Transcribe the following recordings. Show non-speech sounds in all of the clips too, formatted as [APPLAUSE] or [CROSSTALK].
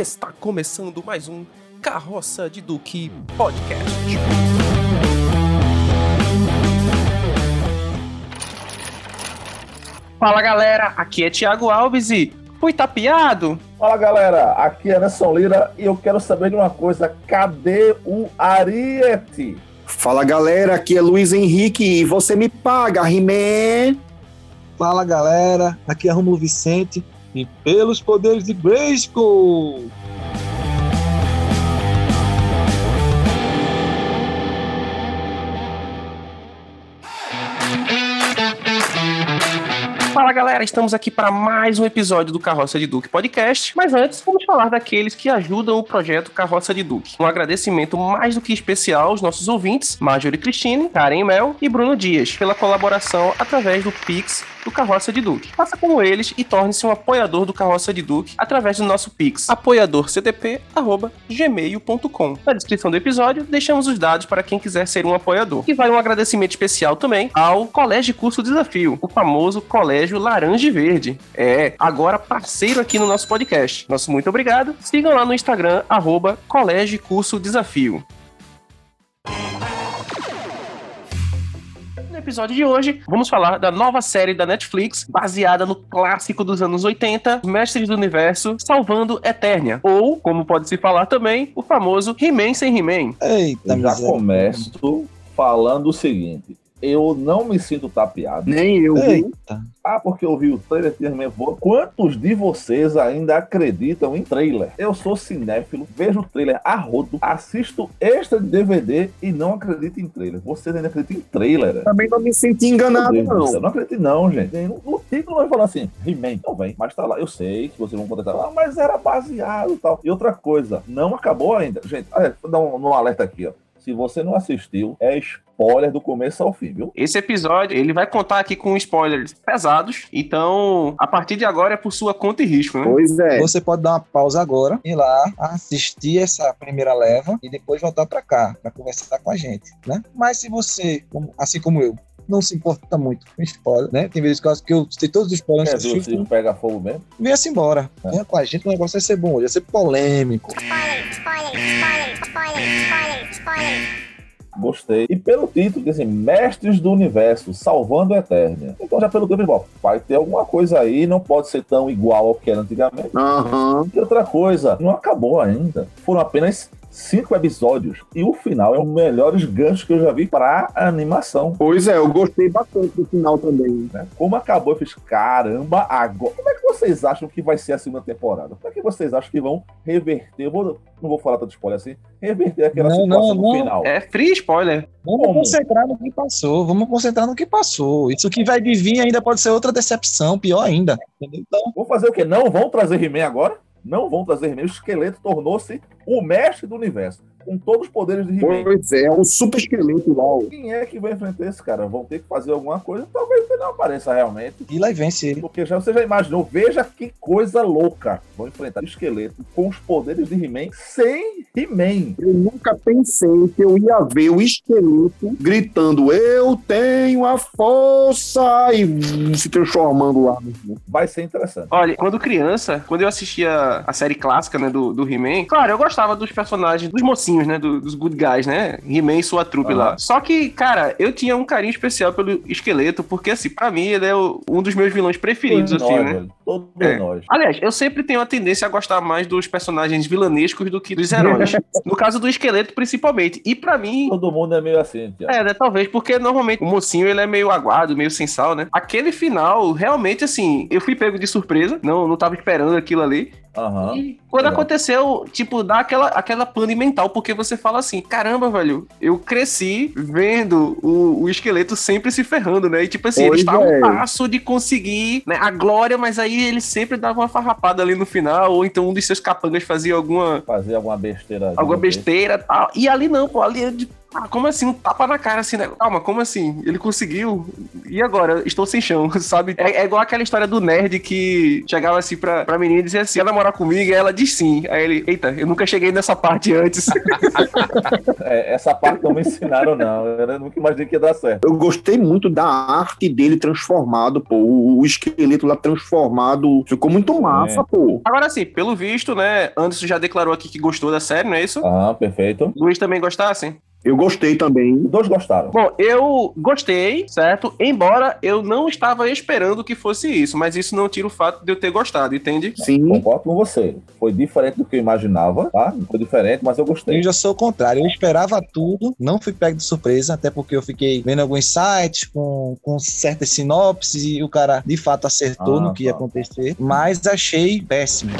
Está começando mais um Carroça de Duque Podcast. Fala galera, aqui é Thiago Alves e fui tapeado? Fala galera, aqui é Anderson Lira e eu quero saber de uma coisa: cadê o Ariete? Fala galera, aqui é Luiz Henrique e você me paga, He-Man? Fala galera, aqui é Romulo Vicente e pelos poderes de Grayskull. Fala galera, estamos aqui para mais um episódio do Carroça de Duque Podcast. Mas antes, vamos falar daqueles que ajudam o projeto Carroça de Duque. Um agradecimento mais do que especial aos nossos ouvintes, Marjorie Cristine, Karen Mel e Bruno Dias, pela colaboração através do Pix do Carroça de Duque. Faça como eles e torne-se um apoiador do Carroça de Duque através do nosso Pix, apoiadorcdp.gmail.com. Na descrição do episódio, deixamos os dados para quem quiser ser um apoiador. E vai um agradecimento especial também ao Colégio Curso Desafio, o famoso Colégio Laranja e Verde. É, agora parceiro aqui no nosso podcast. Nosso muito obrigado. Sigam lá no Instagram, arroba Colégio Curso Desafio. No episódio de hoje, vamos falar da nova série da Netflix, baseada no clássico dos anos 80, Mestres do Universo, Salvando Eternia. Ou, como pode se falar também, o famoso He-Man sem He-Man. Eita, Eu já começo falando o seguinte: eu não me sinto tapeado. Nem eu? Eita. Ah, porque eu vi o trailer de He-Man voando. Quantos de vocês ainda acreditam em trailer? Eu sou cinéfilo, vejo o trailer a rodo, assisto extra de DVD e não acredito em trailer. Vocês ainda acreditam em trailer? Também não me senti enganado, Deus não. céu, não acredito não, gente. No, no título vai falar assim, He-Man, não vem, mas tá lá. Eu sei que vocês vão contestar, ah, mas era baseado e tal. E outra coisa, não acabou ainda. Gente, olha, vou dar um, um alerta aqui, ó. Se você não assistiu, é spoiler do começo ao fim, viu? Esse episódio, ele vai contar aqui com spoilers pesados, então, a partir de agora é por sua conta e risco, né? Pois é. Você pode dar uma pausa agora, ir lá, assistir essa primeira leva e depois voltar pra cá, pra conversar com a gente, né? Mas se você, assim como eu, não se importa muito com spoiler, né? Tem vezes que eu que sei todos os spoilers Quer que ver eu pega fogo mesmo? venha-se embora. É. Venha com a gente, o negócio vai ser bom, vai ser polêmico. spoiler, spoiler, spoiler, spoiler, spoiler. Gostei. E pelo título, assim, Mestres do Universo, Salvando a Eternia. Então, já pelo título, bom, vai ter alguma coisa aí, não pode ser tão igual ao que era antigamente. Aham. E outra coisa, não acabou ainda. Foram apenas cinco episódios. E o final é um dos melhores ganchos que eu já vi para animação. Pois é, eu gostei bastante do final também. né? Como acabou, eu fiz, caramba, agora. Como é que vocês acham que vai ser a segunda temporada? Como é que vocês acham que vão reverter? Eu vou- não vou falar tanto spoiler assim, reverter aquela Não, situação não, no não. final. É free spoiler. Vamos Como? concentrar no que passou, vamos concentrar no que passou. Isso que vai de vir ainda pode ser outra decepção, pior ainda. Então, Vou fazer o quê? Não vão trazer He-Man agora? Não vão trazer He-Man. O esqueleto tornou-se o mestre do universo. Com todos os poderes de He-Man. Pois é, um super esqueleto lá. Quem é que vai enfrentar esse cara? Vão ter que fazer alguma coisa. Talvez ele não apareça realmente. e lá e vence ele. Porque já, você já imaginou, veja que coisa louca. Vão enfrentar o esqueleto com os poderes de He-Man sem He-Man. Eu nunca pensei que eu ia ver o esqueleto gritando: Eu tenho a força! E se transformando lá. Vai ser interessante. Olha, quando criança, quando eu assistia a série clássica, né, do, do He-Man, claro, eu gostava dos personagens, dos mocinhos, né, do- dos good guys, né, He-Man e sua trupe lá. Só que, cara, eu tinha um carinho especial pelo esqueleto, porque, assim, pra mim, ele é o- um dos meus vilões preferidos, Todos assim, nós, né. velho. Todos É. nós. Aliás, eu sempre tenho a tendência a gostar mais dos personagens vilanescos do que dos heróis. [LAUGHS] no caso do esqueleto, principalmente. E pra mim, Todo mundo é meio assim, Tiago. é, né, talvez, porque normalmente o mocinho ele é meio aguado, meio sem sal, né? Aquele final, realmente, assim, eu fui pego de surpresa, não, não tava esperando aquilo ali. Aham. E quando legal. aconteceu, tipo, dá aquela, aquela pane mental, porque você fala assim: caramba, velho, eu cresci vendo o, o esqueleto sempre se ferrando, né? E tipo assim, ele Pois a um é. passo de conseguir né, a glória, mas aí ele sempre dava uma farrapada ali no final, ou então um dos seus capangas fazia alguma, Fazer alguma besteira. alguma repente. besteira e tal. E ali não, pô, ali é de- Ah, como assim? Um tapa na cara assim, né? Calma, como assim? Ele conseguiu? E agora? Estou sem chão, [LAUGHS] sabe? É, é igual aquela história do nerd que chegava assim pra, pra menina e dizia assim: quer namorar comigo? E ela diz sim. Aí ele, eita, eu nunca cheguei nessa parte antes. [LAUGHS] É, essa parte não me ensinaram, não. Eu nunca imaginei que ia dar certo. Eu gostei muito da arte dele transformado, pô. O, o esqueleto lá transformado. Ficou muito massa, pô. Agora sim, pelo visto, né? Anderson já declarou aqui que gostou da série, não é isso? Aham, perfeito. Luiz também gostasse? Eu gostei também. Os dois gostaram. Bom, eu gostei, certo? Embora eu não estava esperando que fosse isso, mas isso não tira o fato de eu ter gostado, entende? Sim. Concordo com você. Foi diferente do que eu imaginava, tá? Foi diferente, mas eu gostei. Eu já sou o contrário. Eu esperava tudo, não fui pego de surpresa, até porque eu fiquei vendo alguns sites com, com certas sinopses e o cara de fato acertou Ah, no que ia tá. acontecer, mas achei péssimo.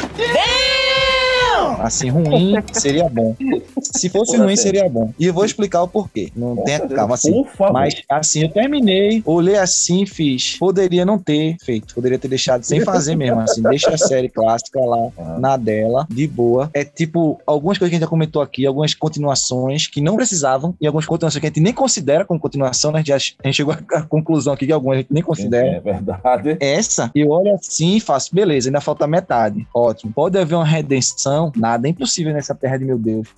Assim, ruim seria bom. Se fosse Com ruim, certeza. seria bom. E eu vou explicar o porquê. Não Com tenha calma assim. Por favor. Mas assim, eu terminei, olhei assim, fiz. Poderia não ter feito, poderia ter deixado sem fazer mesmo. Assim, deixa a série clássica lá Ah. na dela, de boa. É tipo, algumas coisas que a gente já comentou aqui, algumas continuações que não precisavam, e algumas continuações que a gente nem considera como continuação, né? A gente, a gente chegou à [LAUGHS] conclusão aqui que algumas a gente nem considera. É verdade. Essa, eu olho assim e faço, beleza, ainda falta metade. Ótimo. Pode haver uma redenção, nada é impossível nessa terra de meu Deus.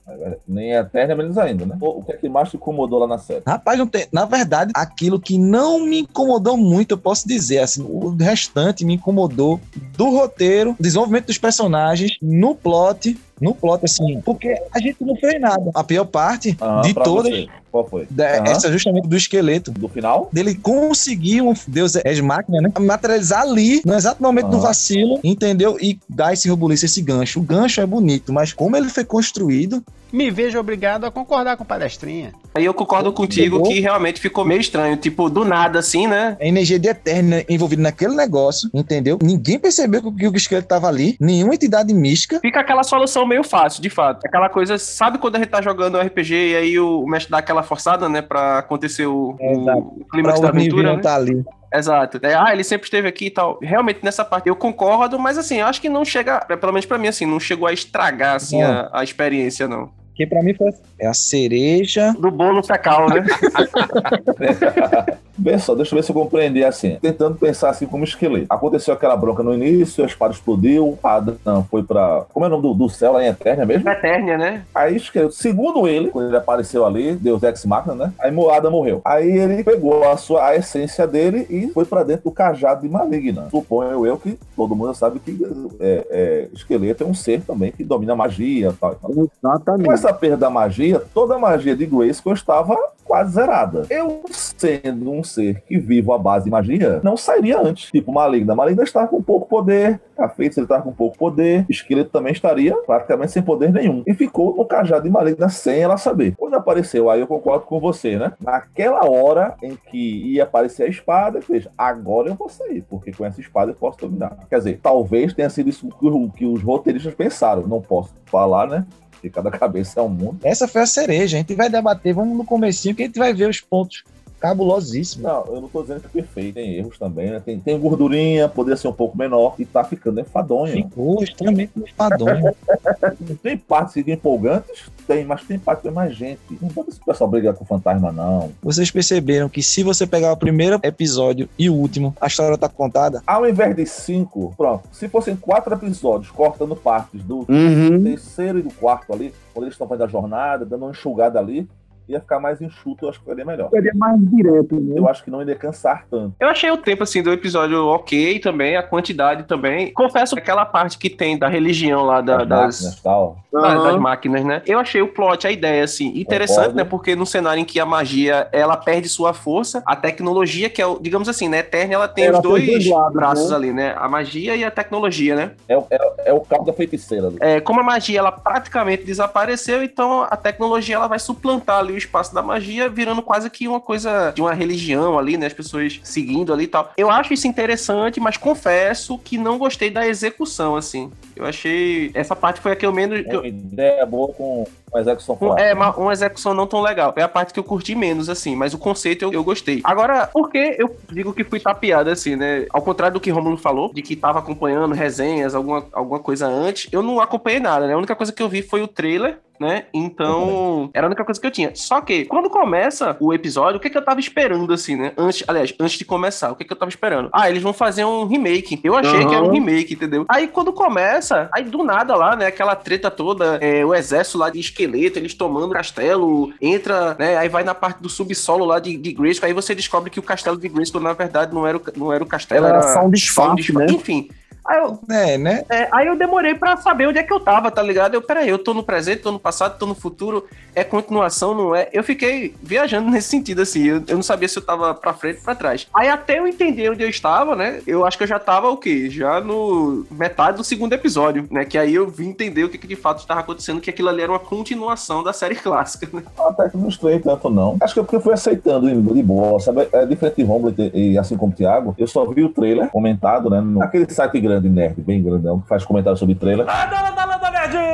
Nem é eterna, menos ainda, né? O que é que mais te incomodou lá na série? Rapaz, não tem, na verdade, aquilo que não me incomodou muito, eu posso dizer, assim, o restante me incomodou do roteiro, desenvolvimento dos personagens, no plot, no plot, assim, porque a gente não fez nada. A pior parte Ah, de todas, você. Qual foi? da- Aham. essa justamente do esqueleto. Do final? Dele conseguir um Deus é máquina, né? Materializar ali, no exato momento do Aham. vacilo, entendeu? E dar esse rebuliço, esse gancho. O gancho é bonito, mas como ele foi construído, Me vejo obrigado a concordar com o palestrinha. Aí eu concordo contigo que realmente ficou meio estranho. Tipo, do nada assim, né? a energia de Eterna envolvida naquele negócio, entendeu? Ninguém percebeu que, o esqueleto tava ali, nenhuma entidade mística. Fica aquela solução meio fácil, de fato. Aquela coisa, sabe quando a gente tá jogando RPG e aí o mestre dá aquela forçada, né? Pra acontecer o, É, o, Pra da aventura, né? tá ali. Exato. É, ah, ele sempre esteve aqui e tal. Realmente, nessa parte eu concordo, mas assim, eu acho que não chega, pelo menos pra mim, assim, não chegou a estragar, assim, a, a experiência, não. Que pra mim foi é a cereja. Do bolo fecal, né? [LAUGHS] Vê só, deixa eu ver se eu compreendi assim. Tentando pensar assim como esqueleto. Aconteceu aquela bronca no início, a espada explodiu, a Adam foi pra. Como é o nome do, do céu lá em Eterna mesmo? Eternia, né? Aí, esqueleto, segundo ele, quando ele apareceu ali, Deus Ex Machina, né? Aí Moada morreu. Aí ele pegou a sua a essência dele e foi pra dentro do cajado de Maligna. Suponho eu que todo mundo sabe que é, é, esqueleto é um ser também que domina a magia e tal, e tal. Exatamente. Essa perda da magia, toda a magia de Grayskull estava quase zerada. Eu, sendo um ser que vivo à base de magia, não sairia antes. Tipo, Maligna. Maligna estava com pouco poder, a Feiticeira estava com pouco poder, Esqueleto também estaria praticamente sem poder nenhum. E ficou no cajado de Maligna sem ela saber. Quando apareceu, aí eu concordo com você, né? Naquela hora em que ia aparecer a espada, veja, agora eu vou sair, porque com essa espada eu posso dominar. Quer dizer, talvez tenha sido isso que os roteiristas pensaram. Não posso falar, né? Porque cada [LAUGHS] cabeça é um mundo. Essa foi a cereja. A gente vai debater, vamos no comecinho, que a gente vai ver os pontos cabulosíssimos. Não, eu não tô dizendo que é perfeito, tem erros também, né? Tem, tem gordurinha, poderia ser um pouco menor, e tá ficando enfadonho. Ficou extremamente enfadonho. [LAUGHS] Tem partes que empolgantes, tem, mas tem partes que tem mais gente. Não pode esse pessoal brigar com fantasma, não. Vocês perceberam que se você pegar o primeiro episódio e o último, a história tá contada? Ao invés de cinco, pronto, se fossem quatro episódios cortando partes do Uhum. terceiro e do quarto ali, quando eles estão fazendo a jornada, dando uma enxugada ali, ia ficar mais enxuto, eu acho que ficaria melhor. Seria mais direto, né? Eu acho que não ia cansar tanto. Eu achei o tempo, assim, do episódio ok também, a quantidade também. Confesso que aquela parte que tem da religião lá, da- As das, máquinas tal. da- Aham. das máquinas, né? Eu achei o plot, a ideia, assim, interessante, Concordo. né? Porque num cenário em que a magia, ela perde sua força, a tecnologia, que é, o, digamos assim, né? Eterna, ela tem Ela os dois dois lados, braços né? ali, né? A magia e a tecnologia, né? É, o- é, é o cabo da feiticeira. ali. É, como a magia, ela praticamente desapareceu, então a tecnologia, ela vai suplantar ali o espaço da magia, virando quase que uma coisa de uma religião ali, né? As pessoas seguindo ali e tal. Eu acho isso interessante, mas confesso que não gostei da execução, assim. Eu achei... Essa parte foi a que eu menos... Uma ideia boa com uma execução fraca. É, uma, uma execução não tão legal. É a parte que eu curti menos, assim, mas o conceito eu, eu gostei. Agora, por que eu digo que fui tapeado, assim, né? Ao contrário do que Romulo falou, de que tava acompanhando resenhas, alguma, alguma coisa antes, eu não acompanhei nada, né? A única coisa que eu vi foi o trailer, né? Então, era a única coisa que eu tinha. Só que, quando começa o episódio, o que, que eu tava esperando, assim, né? Antes, aliás, antes de começar, o que, que eu tava esperando? Ah, eles vão fazer um remake. Eu achei Aham. que era um remake, entendeu? Aí, quando começa, aí do nada lá, né? Aquela treta toda, é, o exército lá de esqueleto, eles tomando o castelo, entra, né? Aí vai na parte do subsolo lá de, de Grayskull, aí você descobre que o castelo de Grayskull, na verdade, não era o, não era o castelo, Era era, só um disfarce. né? Enfim. Aí eu, É, né? é, aí eu demorei pra saber onde é que eu tava, tá ligado? Eu, peraí, eu tô no presente, tô no passado, tô no futuro, é continuação, não é? Eu fiquei viajando [LAUGHS] nesse sentido, assim, eu, eu não sabia se eu tava pra frente ou pra trás. Aí até eu entender onde eu estava, né, eu acho que eu já tava o quê? Já no metade do segundo episódio, né, que aí eu vim entender o que, que de fato estava acontecendo, que aquilo ali era uma continuação da série [LAUGHS] clássica, né? Até que não estranhei tanto, não. Acho que é porque eu fui aceitando de de boa, sabe? É diferente de Romulo e, e assim como o Thiago, eu só vi o trailer comentado, né? Naquele site grande, nerd, bem grandão, que faz comentário sobre trailer.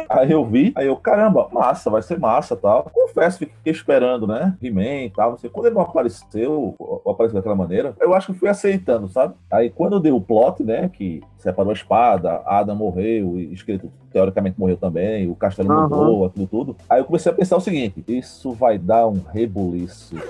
Aí eu vi, aí eu, caramba, massa, vai ser massa tal. Confesso, fiquei esperando, né? He-Man e tal. Assim, quando ele não apareceu, ou apareceu daquela maneira, eu acho que fui aceitando, sabe? Aí quando deu o plot, né? Que separou a espada, Adam morreu, e Esqueleto teoricamente morreu também, o castelo Aham. mudou, aquilo tudo. Aí eu comecei a pensar o seguinte: isso vai dar um rebuliço. [LAUGHS]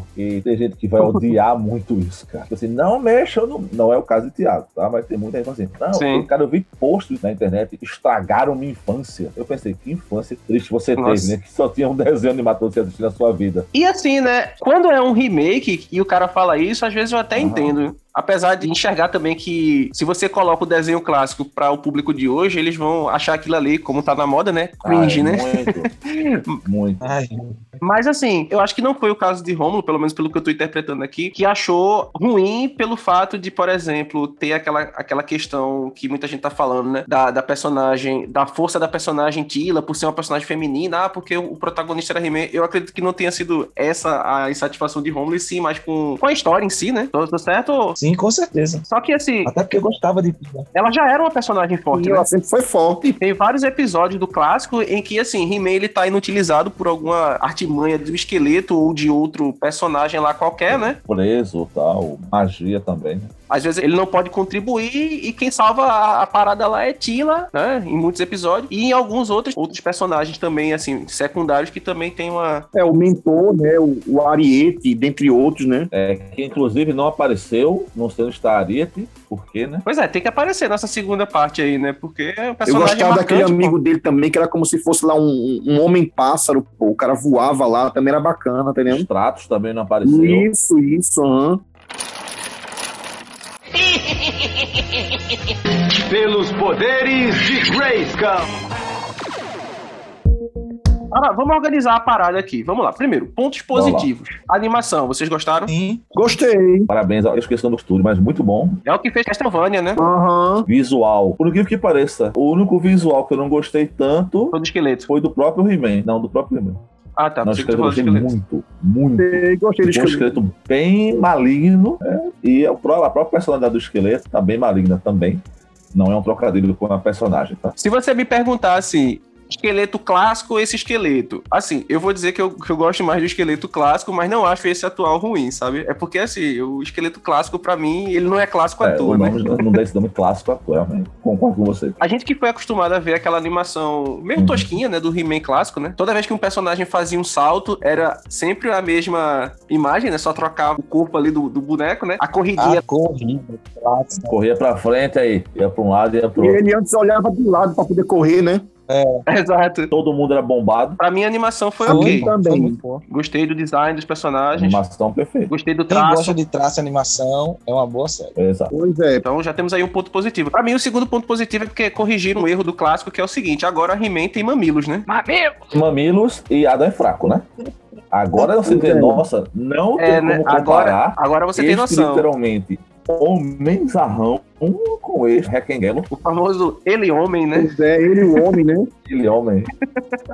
Porque tem gente que vai [LAUGHS] odiar muito isso, cara. Tipo Assim, não mexa, não, não é o caso de Thiago, tá? Mas tem muita gente assim, não, Sim. cara, eu vi posts na internet que estragaram minha infância. Eu pensei, que infância triste você Nossa. teve, né? Que só tinha um desenho animado pra você assistir na sua vida. E assim, né? Quando é um remake e o cara fala isso, às vezes eu até entendo. Apesar de enxergar também que se você coloca o desenho clássico para o público de hoje, eles vão achar aquilo ali, como tá na moda, né? Cringe, Ah, né? Muito, [LAUGHS] muito. Ai, Mas assim, eu acho que não foi o caso de Romulo, pelo menos pelo que eu tô interpretando aqui, que achou ruim pelo fato de, por exemplo, ter aquela, aquela questão que muita gente tá falando, né? Da, da personagem, da força da personagem Tila por ser uma personagem feminina, ah, porque o protagonista era He-Man. Eu acredito que não tenha sido essa a insatisfação de Romulo, e sim, mas com, com a história em si, né? Tô, tô certo? sim, com certeza. Só que assim, Até porque eu gostava de ela já era uma personagem forte, E né? ela sempre foi forte. Tem vários episódios do clássico em que, assim, He-Man ele tá inutilizado por alguma artimanha do esqueleto ou de outro personagem lá qualquer, né? Preso tal, magia também. Às vezes ele não pode contribuir e quem salva a, a parada lá é Tila, né? Em muitos episódios. E em alguns outros, outros personagens também, assim, secundários que também tem uma. É, o mentor, né? O, o Ariete, dentre outros, né? É, que inclusive não apareceu, não sei onde está Ariete, por quê, né? Pois é, tem que aparecer nessa segunda parte aí, né? Porque é um Eu personagem gostava daquele marcante, pô. amigo dele também, que era como se fosse lá um, um homem-pássaro, pô. O cara voava lá, também era bacana, tá entendendo? Os tratos também não apareceu. Isso, isso, aham. [LAUGHS] Pelos poderes de Grayskull. Ah, vamos organizar a parada aqui. Vamos lá. Primeiro, pontos positivos. Animação, vocês gostaram? Sim, Gostei. Parabéns à questão do estúdio, mas muito bom. É o que fez Castlevania, né? Aham. Visual. Por incrível que pareça, o único visual que eu não gostei tanto Todo esqueleto. foi do próprio He-Man. Não, do próprio He-Man. Ah, tá. Não, esqueleto, eu do gostei esqueleto. muito, muito. Gostei, gostei do Ficou um esqueleto. esqueleto bem maligno. né? E a pró- a própria personalidade do esqueleto tá bem maligna também. Não é um trocadilho com a personagem, tá? Se você me perguntasse esqueleto clássico ou esse esqueleto, assim, eu vou dizer que eu, que eu gosto mais do esqueleto clássico, mas não acho esse atual ruim, sabe? É porque, assim, o esqueleto clássico, pra mim, ele não é clássico à É, toa, o né? não dá esse nome clássico atual, né? Concordo com você. A gente que foi acostumado a ver aquela animação meio Uhum. tosquinha, né, do He-Man clássico, né? Toda vez que um personagem fazia um salto, era sempre a mesma imagem, né? Só trocava o corpo ali do, do boneco, né? A corridinha a corrida, clássica. Corria pra frente aí, ia pra um lado e ia pro E outro. ele antes olhava do lado pra poder correr, né? [LAUGHS] Exato. Todo mundo era bombado. Pra mim, a animação foi Foi. ok. também. Foi. Gostei do design dos personagens. Animação perfeita. Gostei do Quem traço. gosta de traço e animação é uma boa série. Exato. Pois é. Então já temos aí um ponto positivo. Pra mim, o segundo ponto positivo é porque corrigiram um erro do clássico, que é o seguinte: agora a He-Man tem mamilos, né? Mamilos e Adam é fraco, né? Agora você É. nossa, não É, tem né? como Agora, comparar agora você tem noção. literalmente homenzarrão um com este requenguelo, O famoso ele homem, né? Pois é, ele o homem, né? [LAUGHS] aquele homem.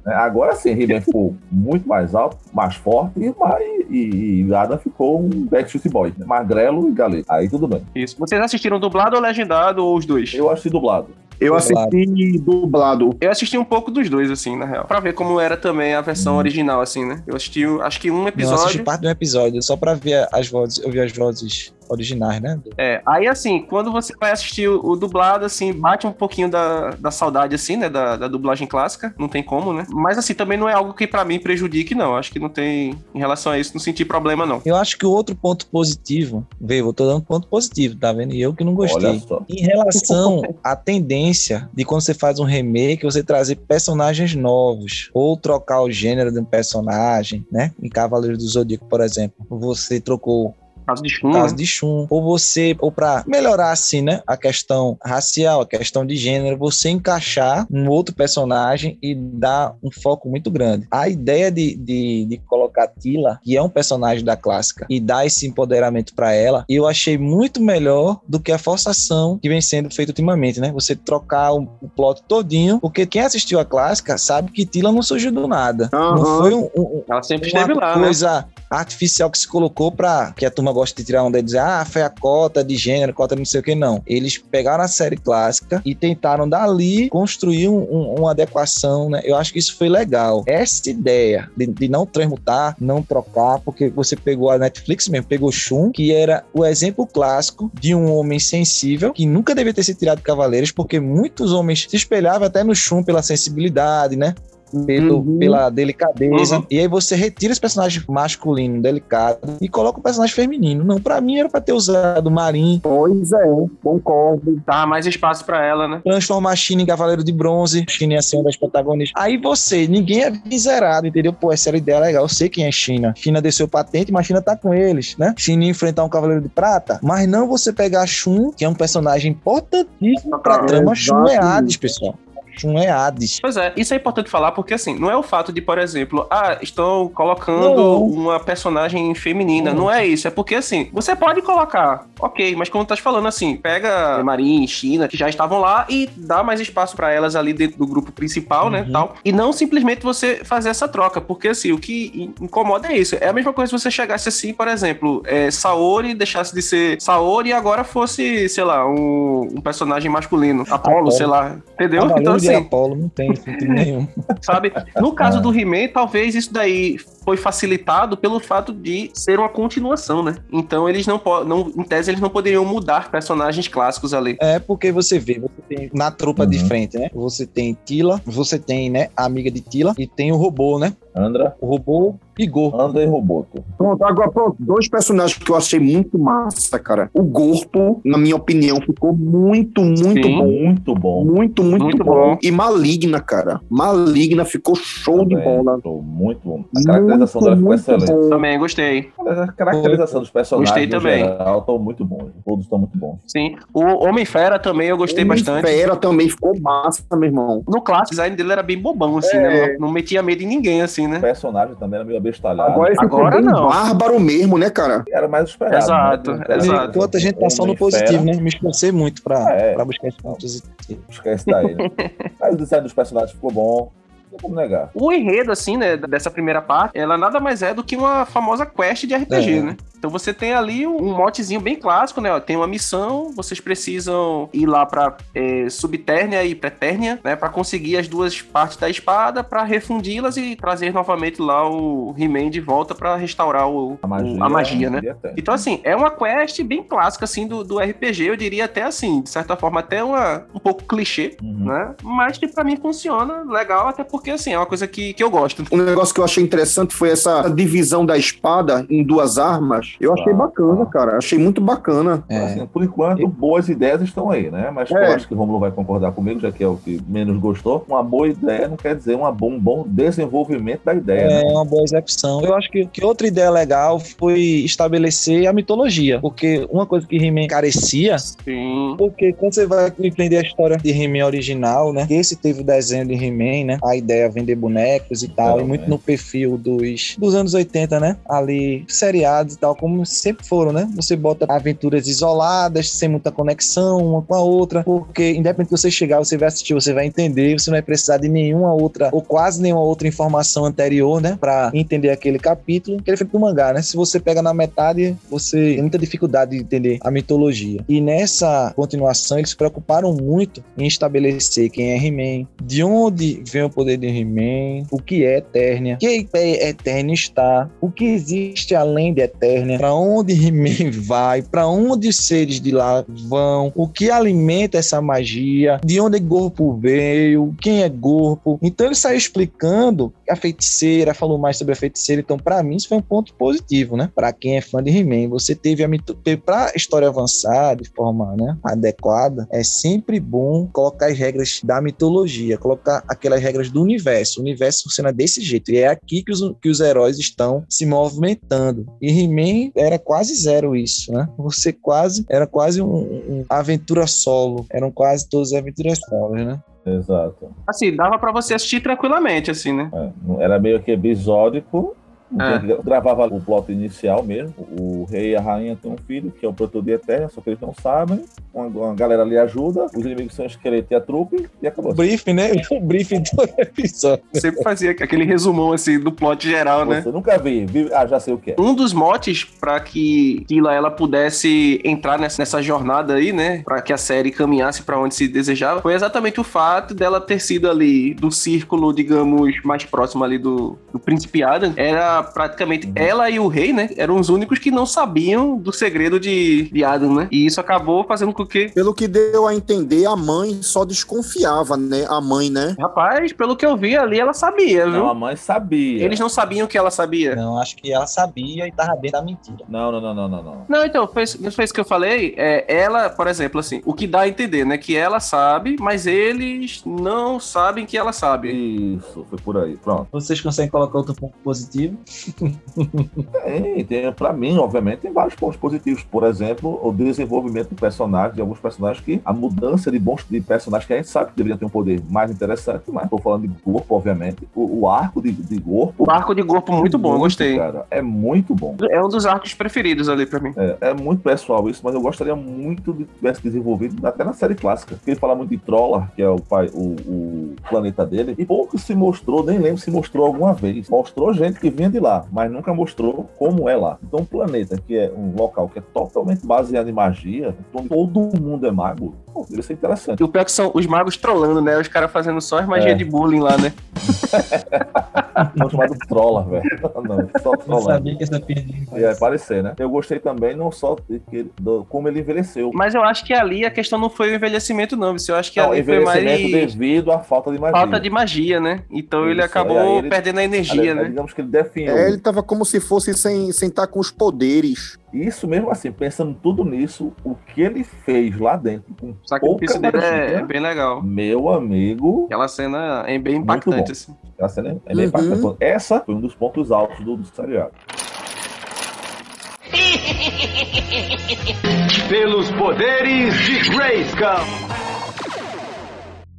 É, Agora sim, He-Man ficou muito mais alto, mais forte e, mais, e, e Adam ficou um Backstreet Boy, né? magrelo e galego. Aí tudo bem. Isso. Vocês assistiram dublado ou legendado ou os dois? Eu assisti dublado. Eu assisti dublado. Eu assisti um pouco dos dois, assim, na real. Pra ver como era também a versão original, assim, né? Eu assisti, acho que um Não, eu assisti episódio. parte de um episódio, só pra ver as vozes. Eu vi as vozes originais, né? É, aí assim, quando você vai assistir o, o dublado, assim, bate um pouquinho da, da saudade, assim, né, da, da dublagem clássica, não tem como, né? Mas assim, também não é algo que pra mim prejudique, não. Acho que não tem, em relação a isso, não senti problema, não. Eu acho que o outro ponto positivo, vê, eu tô dando ponto positivo, tá vendo? E eu que não gostei. Olha só. Em relação [LAUGHS] à tendência de quando você faz um remake, você trazer personagens novos, ou trocar o gênero de um personagem, né? Em Cavaleiro do Zodíaco, por exemplo, você trocou Caso de o caso né? de Shun, ou você, ou para melhorar assim, né, a questão racial, a questão de gênero, você encaixar um outro personagem e dar um foco muito grande. A ideia de, de, de colocar Tila, que é um personagem da clássica, e dar esse empoderamento para ela, eu achei muito melhor do que a forçação que vem sendo feita ultimamente, né? Você trocar o, o plot todinho, porque quem assistiu a clássica sabe que Tila não surgiu do nada. Não Aham. foi um- um, Ela sempre uma esteve lá, né? Artificial que se colocou pra. que a turma gosta de tirar onda e dizer, ah, foi a cota de gênero, cota não sei o que, não. Eles pegaram a série clássica e tentaram dali construir um- um- uma adequação, né? Eu acho que isso foi legal. Essa ideia de, de não transmutar, não trocar, porque você pegou a Netflix mesmo, pegou Shun, que era o exemplo clássico de um homem sensível que nunca devia ter sido tirado de Cavaleiros, porque muitos homens se espelhavam até no Shun pela sensibilidade, né? Pelo- Uhum. pela delicadeza. Uhum. E aí você retira esse personagem masculino, delicado, e coloca o personagem feminino. Não, pra mim era pra ter usado o Marin, Pois é, concordo. Dá mais espaço pra ela, né? transformar a China em Cavaleiro de Bronze. China ia ser uma das protagonistas. Aí você, ninguém é miserável, entendeu? Pô, essa era a ideia legal. Eu sei quem é China. China desceu patente, mas China tá com eles, né? China enfrentar um Cavaleiro de Prata, mas não você pegar Shun, que é um personagem importantíssimo pra trama. Shun é. Hades, pessoal. Shun é Hades. Pois é, isso é importante falar porque, assim, não é o fato de, por exemplo, ah, estão colocando Não. uma personagem feminina. Não é isso. É porque, assim, você pode colocar, ok, mas como tu tá falando, assim, pega Marin, China, que já estavam lá e dá mais espaço pra elas ali dentro do grupo principal, né, Uhum. tal. E não simplesmente você fazer essa troca, porque, assim, o que in- incomoda é isso. É a mesma coisa se você chegasse assim, por exemplo, é, Saori deixasse de ser Saori e agora fosse, sei lá, um, um personagem masculino. Apolo, Apolo. sei lá. Entendeu? Então, de assim, Apolo não tem sentido [LAUGHS] nenhum. sabe? No caso do He-Man, talvez isso daí foi facilitado pelo fato de ser uma continuação, né? Então eles não podem, em tese eles não poderiam mudar personagens clássicos ali. É porque você vê, você tem na tropa de Uhum. frente, né? Você tem Tila, você tem, né, a amiga de Tila e tem o robô, né? Andra, O robô Igor. Andra e Roboto. Pronto, agora pronto, dois personagens que eu achei muito massa, cara. O Gorpo, na minha opinião, ficou muito, muito Sim. bom. Muito bom. Muito, muito, Muito bom. bom. E Maligna, cara. Maligna ficou show de Também, bola. tô Muito bom. A caracterização Muito, dela ficou excelente. bom. Também gostei. A caracterização dos personagens Gostei também. geral estão muito bons. Todos estão muito bons. Sim. O Homem-Fera também eu gostei bastante. Fera também ficou massa, meu irmão. No clássico, o design dele era bem bobão, assim, É. né? Não, não metia medo em ninguém, assim, O né? personagem também era meio abestalhado. Agora ele ficou Agora bem não. bárbaro mesmo, né, cara? Era mais esperado. Exato, né? exato. Enquanto a gente tá só no positivo, né? Me esforcei muito pra, É. pra buscar esse ponto positivo. Esquece daí, né? [LAUGHS] Aí o design dos personagens ficou bom. Não tem como negar. O enredo, assim, né, dessa primeira parte, ela nada mais é do que uma famosa quest de RPG, É. né? Então você tem ali um, motezinho bem clássico, né? ó, Tem uma missão, vocês precisam ir lá pra é, Subtérnia e Pretérnia, né? Pra conseguir as duas partes da espada, pra refundi-las e trazer novamente lá o He-Man de volta pra restaurar o, A magia, o- a magia né? eterna. Então, assim, é uma quest bem clássica, assim, do, do RPG. Eu diria até, assim, de certa forma, até uma, um pouco clichê, Uhum. né? Mas que pra mim funciona legal, até porque, assim, é uma coisa que, que eu gosto. Um negócio que eu achei interessante foi essa divisão da espada em duas armas. Eu achei bacana, cara. Achei muito bacana. É. Assim, por enquanto, boas ideias estão aí, né? Mas É. eu acho que o Romulo vai concordar comigo, já que é o que menos gostou. Uma boa ideia não quer dizer uma bom, um bom desenvolvimento da ideia, né? É uma boa execução. Eu acho que, que outra ideia legal foi estabelecer a mitologia. Porque uma coisa que He-Man carecia Sim. Porque quando você vai entender a história de He-Man original, né? Que esse teve o desenho de He-Man, né? A ideia é vender bonecos e tal, É, e muito é. no perfil dos, dos anos 80, né? Ali, seriados e tal, como sempre foram, né? Você bota aventuras isoladas, sem muita conexão uma com a outra, porque independente de você chegar, você vai assistir, você vai entender, você não vai precisar de nenhuma outra, ou quase nenhuma outra informação anterior, né? Pra entender aquele capítulo, que é diferente do mangá, né? Se você pega na metade, você tem muita dificuldade de entender a mitologia. E nessa continuação, eles se preocuparam muito em estabelecer quem é He-Man, de onde vem o poder de He-Man, o que é Eternia, que é Eternia está, o que existe além de Eternia, né? Pra onde He-Man [LAUGHS] vai, pra onde os seres de lá vão, o que alimenta essa magia, de onde Gorpo veio, quem é Gorpo. Então ele saiu explicando a feiticeira, falou mais sobre a feiticeira. Então, pra mim, isso foi um ponto positivo, né? Pra quem é fã de He-Man, você teve a mito... pra história avançar de forma né, adequada, é sempre bom colocar as regras da mitologia, colocar aquelas regras do universo. O universo funciona desse jeito. E é aqui que os, que os heróis estão se movimentando. E He-Man era quase zero isso, né? Você quase era quase um, um aventura solo. Eram quase todas aventuras solos, né? Exato. Assim, dava pra você assistir tranquilamente, assim, né? É, era meio que episódico. Então, Gravava o plot inicial mesmo. O rei e a rainha têm um filho, que é o protetor de Eterna, só que eles não sabem. Uma, uma galera ali ajuda. Os inimigos são esqueleto e a trupe. E acabou. Briefing, né? [LAUGHS] O briefing do episódio. Sempre fazia aquele resumão, assim, do plot geral, né? Você nunca vi. vi- Ah, já sei o que é. Um dos motes pra que Tila ela pudesse entrar nessa, nessa jornada aí, né, Pra que a série caminhasse pra onde se desejava, foi exatamente o fato dela ter sido ali do círculo, digamos, mais próximo ali do, do príncipe Adam. Era praticamente ela e o rei, né, eram os únicos que não sabiam do segredo de, de Adam, né? E isso acabou fazendo com que Pelo que deu a entender, a mãe só desconfiava, né? A mãe, né? Rapaz, pelo que eu vi ali, ela sabia, viu? Não, a mãe sabia. Eles não sabiam que ela sabia. Não, acho que ela sabia e tava dentro da mentira. Não, não, não, não, não, não. Não, então, foi, foi isso que eu falei. É, ela, por exemplo, assim, o que dá a entender, né? Que ela sabe, mas eles não sabem que ela sabe. Isso, foi por aí. Pronto. Vocês conseguem colocar outro ponto positivo? Tem, tem, pra mim, obviamente, tem vários pontos positivos. Por exemplo, o desenvolvimento do personagem, de alguns personagens que a mudança de bons de personagens que a gente sabe que deveriam ter um poder mais interessante, mas tô falando de corpo, obviamente. O, o arco de, de corpo. O arco de corpo muito bom, eu gostei. Cara, é muito bom. É um dos arcos preferidos ali pra mim. É, é muito pessoal isso, mas eu gostaria muito de que tivesse desenvolvido até na série clássica. Porque ele fala muito de Trollar, que é o pai, o, o planeta dele, e pouco se mostrou, nem lembro se mostrou alguma vez. Mostrou gente que vinha de lá, mas nunca mostrou como é lá. Então, um planeta que é um local que é totalmente baseado em magia, onde todo mundo é mago, pô, deve ser interessante. E o pior é que são os magos trollando, né? Os caras fazendo só as magias É. de bullying lá, né? [LAUGHS] Não chamado Trollar, velho. [LAUGHS] Não, só Eu Trollar. sabia que essa piadinha Ia aparecer, né? Eu gostei também, não só de que, do, como ele envelheceu. Mas eu acho que ali a questão não foi o envelhecimento, não. viu? Eu acho que Não, ali foi mais envelhecimento devido à falta de magia. falta de magia, né? Então ele Isso, acabou aí ele- perdendo a energia, Aliás, né? Digamos que ele definhou. É, ele tava como se fosse sem sem estar com os poderes. Isso mesmo assim, pensando tudo nisso, o que ele fez lá dentro, com O sacrifício pouca dele é, é bem legal. meu amigo, Aquela cena é bem impactante, assim. a cena é bem Uhum. impactante. Essa foi um dos pontos altos do, do seriado. Pelos poderes de Grayskull.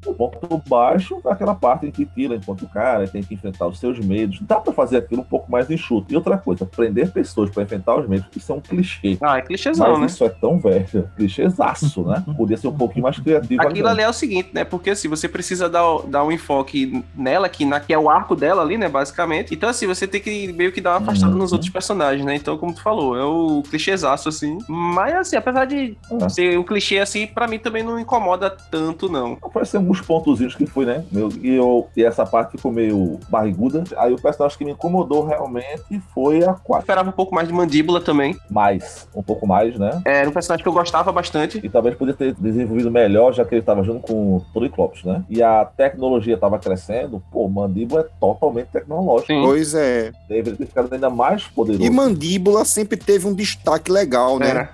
O ponto baixo é aquela parte em que tira enquanto o cara tem que enfrentar os seus medos. Dá pra fazer aquilo um pouco mais enxuto. E outra coisa, prender pessoas pra enfrentar os medos, isso é um clichê. Ah, é clichêzão, Mas né? isso é tão velho, clichêzaço, né? Podia ser um pouquinho mais criativo. Aquilo ali. é o seguinte, né? Porque assim, você precisa dar, dar um enfoque nela, que, na, que é o arco dela ali, né? Basicamente. Então, assim, você tem que meio que dar uma afastada Uhum. nos outros personagens, né? Então, como tu falou, é o clichêzaço, assim. Mas, assim, apesar de É. ser um clichê assim, pra mim também não incomoda tanto, não. Apareceu alguns pontozinhos que foi, né? Meu, e, eu, e essa parte ficou meio barriguda. Aí o personagem que me incomodou realmente foi a Eu 4. esperava um pouco mais de mandíbula também. Mais, um pouco mais, né? Era um personagem que eu gostava bastante. E talvez podia ter desenvolvido melhor, já que ele estava junto com o Triclops, né? E a tecnologia estava crescendo. Pô, Mandíbula é totalmente tecnológico. Sim. Pois é. Deveria ter ficado ainda mais poderoso. E Mandíbula sempre teve um destaque legal, né? Era.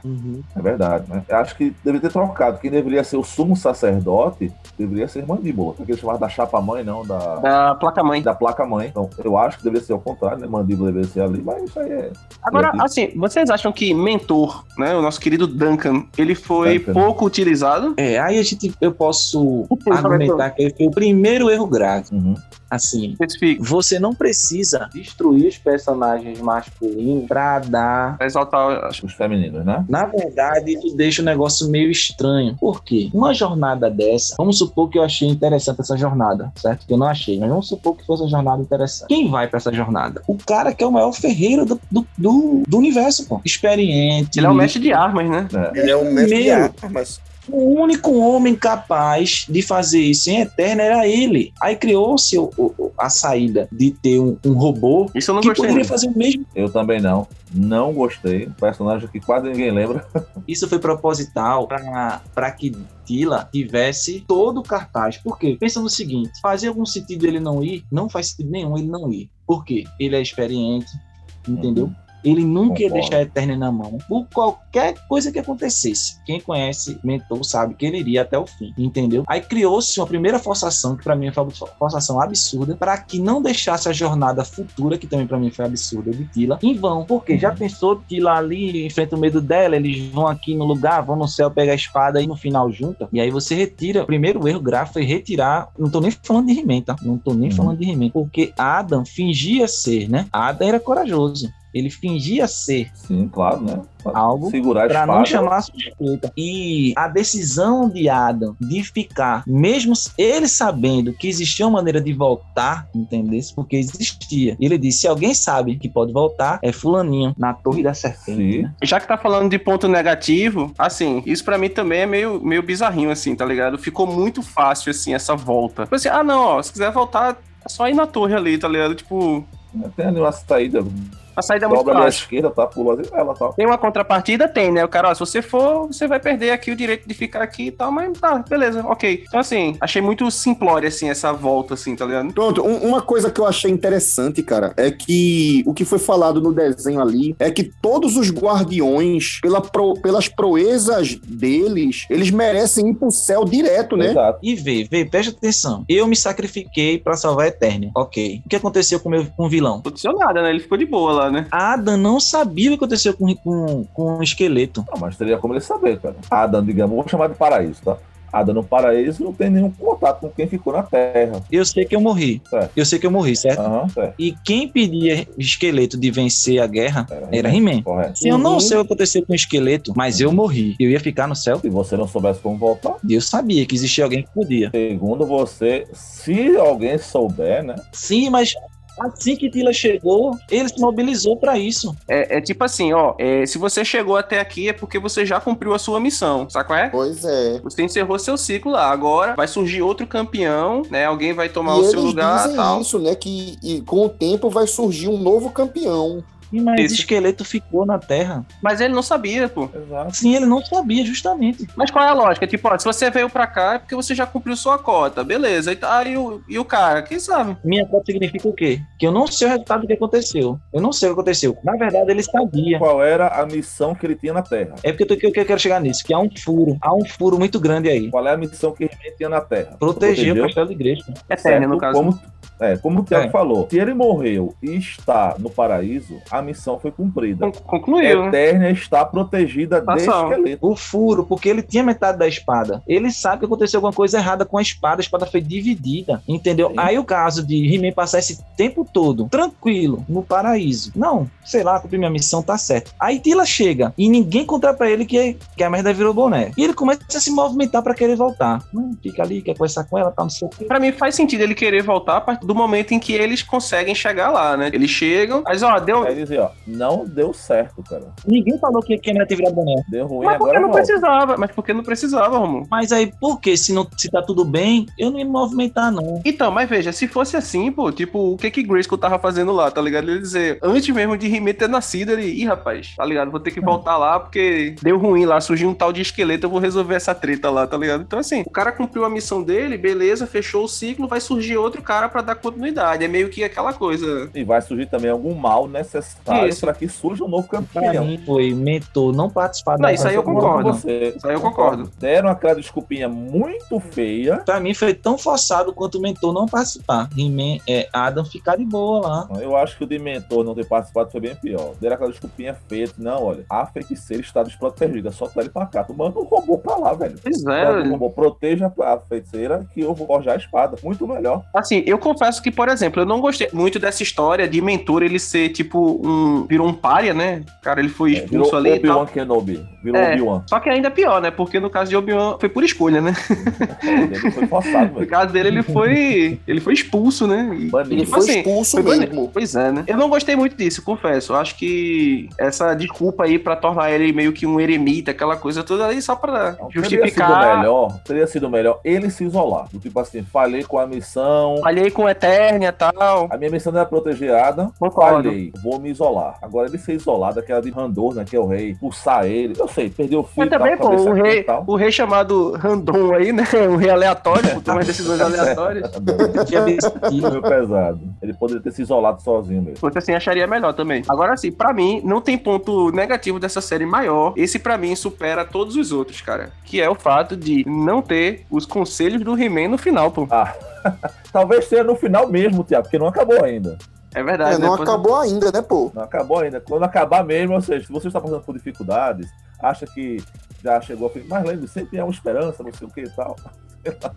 É verdade, né? Eu acho que deveria ter trocado. Quem deveria ser o sumo sacerdote deveria ser Mandíbula. Aquele chamado da chapa-mãe, não, da, Da placa-mãe. da placa-mãe. Então, eu acho que deveria ser ao contrário, né? Mandíbula deveria ser ali, mas isso aí é. Agora, Entendi. assim, vocês acham que Mentor, né? O nosso querido Duncan, ele foi Duncan. pouco utilizado? É, aí a gente, eu posso argumentar que ele foi o primeiro erro grave. Uhum. Assim, Específico. você não precisa destruir os personagens masculinos pra dar. Pra exaltar, acho. Os femininos, né? Na verdade, isso deixa o negócio meio estranho. Por quê? Uma jornada dessa, vamos supor que eu achei interessante essa jornada, certo? Que eu não achei, mas vamos supor que fosse uma jornada interessante. Quem vai pra essa jornada? O cara que é o maior ferreiro do, do, do, do universo, pô. Experiente. Ele é o mestre de armas, né? Ele é um mestre de Meu. armas. O único homem capaz de fazer isso em Eterna era ele. Aí criou-se a saída de ter um, um robô Isso eu não que gostei. poderia fazer o mesmo. Eu também não. Não gostei. Um personagem que quase ninguém lembra. [LAUGHS] Isso foi proposital para que Tila tivesse todo o cartaz. Por quê? Pensa no seguinte: fazia algum sentido ele não ir? Não faz sentido nenhum ele não ir. Por quê? Ele é experiente, entendeu? Ele nunca ia Concordo. deixar a Eterna na mão. Por qualquer coisa que acontecesse. Quem conhece Mentor sabe que ele iria até o fim, entendeu? Aí criou-se uma primeira forçação, que pra mim foi uma forçação absurda, para que não deixasse a jornada futura, que também pra mim foi absurda, de Tila, em vão. Porque já pensou Tila ali, enfrenta o medo dela, eles vão aqui no lugar, vão no céu pegar a espada e no final junta. E aí você retira. O primeiro erro gráfico foi retirar. Não tô nem falando de He-Man, tá? Não tô nem Uhum. falando de He-Man. Porque Adam fingia ser, né? Adam era corajoso. Ele fingia ser Sim, claro, né? Pra Algo a espada. não chamar a suspeita. E a decisão de Adam de ficar, mesmo ele sabendo que existia uma maneira de voltar, entendesse? Porque existia. Ele disse: se alguém sabe que pode voltar, é Fulaninho, na Torre da Serpente. Sim. né? Já que tá falando de ponto negativo, assim, isso pra mim também é meio, meio bizarrinho, assim, tá ligado? Ficou muito fácil, assim, essa volta. Tipo assim, ah, não, ó, se quiser voltar, é só ir na torre ali, tá ligado? Tipo, Tem ali uma saída. A saída é muito Dobra fácil. esquerda, tá? Pula ela tá. Tem uma contrapartida? Tem, né? O cara, ó, se você for, você vai perder aqui o direito de ficar aqui e tal, mas tá, beleza, ok. Então, assim, achei muito simplória, assim, essa volta, assim, tá ligado? Pronto, um- uma coisa que eu achei interessante, cara, é que o que foi falado no desenho ali é que todos os guardiões, pela pro- pelas proezas deles, eles merecem ir pro céu direto, né? Exato. E vê, vê, presta atenção. Eu me sacrifiquei pra salvar a Eternia. Ok. O que aconteceu com o meu com o vilão? Não aconteceu nada, né? Ele ficou de boa lá, né? Adam não sabia o que aconteceu com, com, com o esqueleto. Não, mas teria como ele saber, cara. Adam, digamos, vamos chamar de paraíso, tá? Adam no paraíso não tem nenhum contato com quem ficou na Terra. Eu sei que eu morri. Eu sei que eu morri, certo? Aham, certo. E quem pedia esqueleto de vencer a guerra era He-Man. Se eu não Uhum. sei o que aconteceu com o esqueleto, mas eu morri, eu ia ficar no céu. Se você não soubesse como voltar, Eu sabia que existia alguém que podia. segundo você, se alguém souber, né? Sim, mas assim que Tila chegou, ele se mobilizou pra isso. É, é tipo assim, ó, é, se você chegou até aqui é porque você já cumpriu a sua missão, sabe qual é? Pois é. Você encerrou seu ciclo lá. Agora vai surgir outro campeão, né? Alguém vai tomar e o seu lugar dizem tal. isso, né? Que e com o tempo vai surgir um novo campeão. E mas Isso. o esqueleto ficou na Terra. Mas ele não sabia, pô. Exato. Sim, ele não sabia, justamente. Mas qual é a lógica? Tipo, ó, se você veio pra cá é porque você já cumpriu sua cota. Beleza. E, tá, e, o, e o cara? Quem sabe? Minha cota significa o quê? Que eu não sei o resultado do que aconteceu. Eu não sei o que aconteceu. Na verdade, ele sabia. Qual era a missão que ele tinha na Terra? É porque eu, tô, que eu quero chegar nisso, que há um furo. Há um furo muito grande aí. Qual é a missão que ele tinha na Terra? Proteger o castelo de igreja. Eterna, Certo? no caso. Como, é, como o Tiago É. falou, se ele morreu e está no paraíso, a missão foi cumprida. Con- Concluiu, né? Eternia está protegida Tá de salvo. esqueleto. O furo, porque ele tinha metade da espada. Ele sabe que aconteceu alguma coisa errada com a espada, a espada foi dividida, entendeu? Sim. Aí o caso de He-Man passar esse tempo todo tranquilo no paraíso. Não, sei lá, cumpri minha missão, tá certo. Aí Tila chega e ninguém conta pra ele que, que a merda virou boné. E ele começa a se movimentar pra querer voltar. Hum, fica ali, quer conversar com ela, tá no seu Pra mim faz sentido ele querer voltar a partir do momento em que eles conseguem chegar lá, né? Eles chegam, mas ó, deu. Aí dizia, ó, não deu certo, cara. Ninguém falou que, que a merda ia virar boné. Deu ruim, Mas porque agora não volta. precisava, mas porque não precisava, Romulo. Mas aí, por que? Se, não, se tá tudo bem, eu não ia me movimentar, não. Então, mas veja, se fosse assim, pô, tipo, o que que Grayskull tava fazendo lá, tá ligado? Ele dizer, antes mesmo de He-Man ter nascido, ele, ih, rapaz, tá ligado? Vou ter que voltar lá porque deu ruim lá, surgiu um tal de esqueleto, eu vou resolver essa treta lá, tá ligado? Então, assim, o cara cumpriu a missão dele, beleza, fechou o ciclo, vai surgir outro cara pra dar continuidade. É meio que aquela coisa. E vai surgir também algum mal necessário Isso. para que surja um novo Pra campeão. mim foi mentor não participar Não, da isso aí eu Concordo. Você. Isso aí eu concordo. Deram aquela desculpinha muito feia. Pra mim foi tão forçado quanto o mentor não participar. É, Adam ficar de boa lá. Eu acho que o de mentor não ter participado foi bem pior. Deram aquela desculpinha feia. Não, olha, a feiticeira está desprotegida. Só tá ele pra cá. Tu manda um robô pra lá, velho. Pois é, um robô, proteja a feiticeira que eu vou forjar a espada. Muito melhor. Assim, eu confesso que, por exemplo, eu não gostei muito dessa história de mentor ele ser, tipo, um. virou um pária, né? Cara, ele foi É, virou expulso ali e tal. Obi-Wan Kenobi. Virou É. Obi-Wan. Só que ainda pior, né? Porque no caso de Obi-Wan foi por escolha, né? Ele foi forçado, No velho. caso dele, ele foi. ele foi expulso, né? E, Banido. Ele tipo foi assim, expulso foi banido. mesmo. Pois é, né? Eu não gostei muito disso, confesso. Eu acho que essa desculpa aí pra tornar ele meio que um eremita, aquela coisa toda aí, só pra Não, Teria sido justificar. melhor, teria sido melhor ele se isolar. Tipo assim, falhei com a missão. Falhei com a Eternia e tal. A minha missão não era proteger Adam. Concordo. Falhei, vou me isolar. Agora ele ser isolado, aquela de Randor, né? Que é o rei, pulsar ele. Eu sei, perdeu o filho. Mas também, tal, pô, o rei, o rei chamado Random aí, né? Um rei aleatório, por tomar decisões [LAUGHS] aleatórias. [LAUGHS] Tinha vencido. Foi pesado. Ele poderia ter se isolado sozinho mesmo. Você assim acharia melhor também. Agora sim, pra mim, não tem ponto negativo dessa série maior. Esse pra mim supera todos os outros, cara. Que é o fato de não ter os conselhos do He-Man no final, pô. Ah, [LAUGHS] talvez seja no final mesmo, Tiago, porque não acabou ainda. É verdade, É, não acabou ainda, né, pô? Não acabou ainda. Quando acabar mesmo, ou seja, se você está passando por dificuldades, acha que já chegou ao fim, mas lembre, sempre há uma esperança, não sei o que e tal.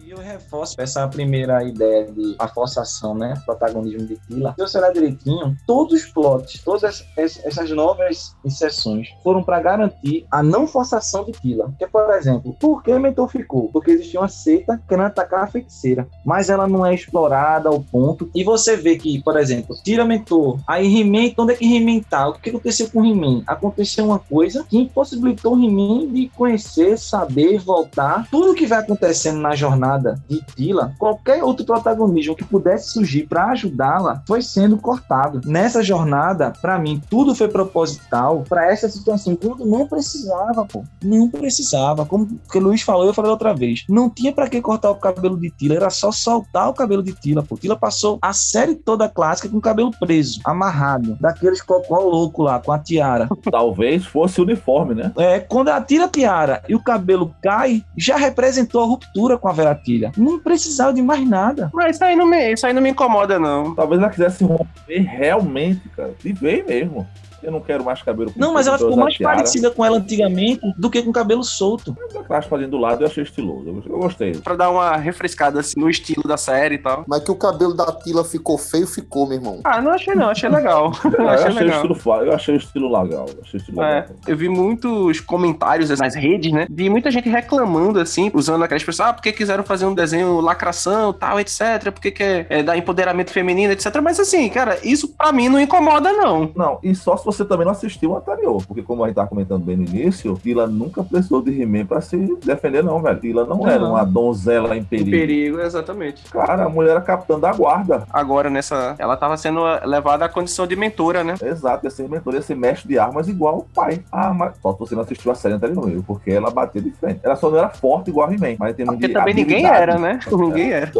E eu reforço essa primeira ideia de a forçação, né? Protagonismo de Tila. Se você olhar direitinho, todos os plots, todas es- es- essas novas inserções foram para garantir a não forçação de Tila. Porque, por exemplo, por que Mentor ficou? Porque existia uma seita querendo atacar a feiticeira. Mas ela não é explorada ao ponto. E você vê que, por exemplo, tira Mentor. Aí He-Man, onde é que He-Man tá? O que aconteceu com He-Man? Aconteceu uma coisa que impossibilitou He-Man de conhecer, saber, voltar. Tudo que vai acontecendo na jornada de Tila, qualquer outro protagonismo que pudesse surgir para ajudá-la, foi sendo cortado. Nessa jornada, para mim, tudo foi proposital para essa situação quando não precisava, pô. Não precisava. Como que o Luiz falou, eu falei outra vez. Não tinha para que cortar o cabelo de Tila, era só soltar o cabelo de Tila, pô. Tila passou a série toda clássica com o cabelo preso, amarrado, daqueles cocó louco lá, com a tiara. [LAUGHS] Talvez fosse uniforme, né? É, quando ela tira a tiara e o cabelo cai, já representou a ruptura com a Veratilha. Não precisava de mais nada. Mas isso aí, não me, isso aí não me incomoda, não. Talvez ela quisesse romper realmente, cara. De vez mesmo. Eu não quero mais cabelo Não, mas ela ficou usar mais tiara. parecida com ela antigamente do que com o cabelo solto. A classe fazendo do lado eu achei estiloso. Eu- gostei. Pra dar uma refrescada assim, no estilo da série e tal. Mas que o cabelo da Tila ficou feio, ficou, meu irmão. Ah, não achei não, achei legal. [LAUGHS] Eu achei achei, o legal. estilo, eu achei o estilo legal. eu Achei o estilo É, legal. eu vi muitos comentários nas redes, né? De muita gente reclamando, assim, usando aquela expressão, ah, porque quiseram fazer um desenho lacração, tal, etc. Porque quer é, dar empoderamento feminino, etc. Mas assim, cara, isso pra mim não incomoda, não. Não, e só se você também não assistiu o anterior, porque como a gente tava comentando bem no início, Tila nunca precisou de He-Man pra se defender, não, velho. Tila não, Não. era uma donzela em Em perigo. perigo, exatamente. Cara, a mulher era capitã da guarda. Agora, nessa. Ela tava sendo levada à condição de mentora, né? Exato, ia ser mentor, ia ser mestre de armas igual o pai. Ah, mas só se você não assistiu a série anterior, porque ela batia de frente. Ela só não era forte igual a He-Man, mas tem Porque também ninguém era, né? [LAUGHS] [LAUGHS] Ninguém era.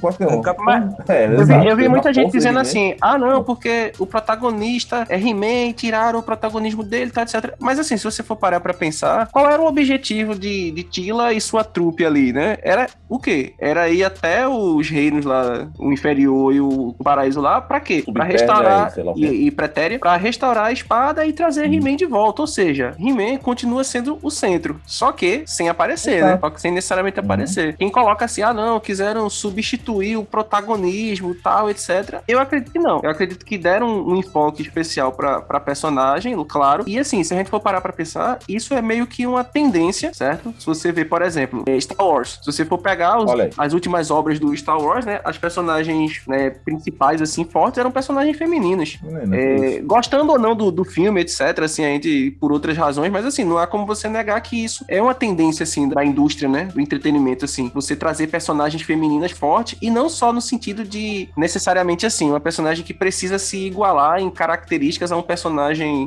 Qualquer um. Mas, É, Eu vi, eu vi muita gente dizendo assim, ah não, porque o protagonista é He-Man, tiraram o protagonismo dele, tá, etc. Mas assim, se você for parar pra pensar, qual era o objetivo de, de Tila e sua trupe ali, né? Era o quê? Era ir até os reinos lá, o inferior e o paraíso lá, pra quê? Pra restaurar, quê. e, e pretéria, pra restaurar a espada e trazer Hum. He-Man de volta. Ou seja, He-Man continua sendo o centro, só que sem aparecer, né? Exato. Só que sem necessariamente Uhum. aparecer. Quem coloca assim, ah não, quiseram substituir o protagonismo tal, etc. Eu acredito que não. Eu acredito que deram um enfoque especial pra, pra personagem, claro. E assim, se a gente for parar pra pensar, isso é meio que uma tendência, certo? Se você vê, por exemplo, eh, Star Wars. Se você for pegar os- as últimas obras do Star Wars, né? As personagens né, principais, assim, fortes, eram personagens femininas. Não, não, É, gostando ou não do, do filme, etc., assim, a gente, por outras razões, mas assim, não há como você negar que isso é uma tendência, assim, da indústria, né, do entretenimento, assim, você trazer personagens femininas fortes, e não só no sentido de, necessariamente assim, uma personagem que precisa se igualar em características a um personagem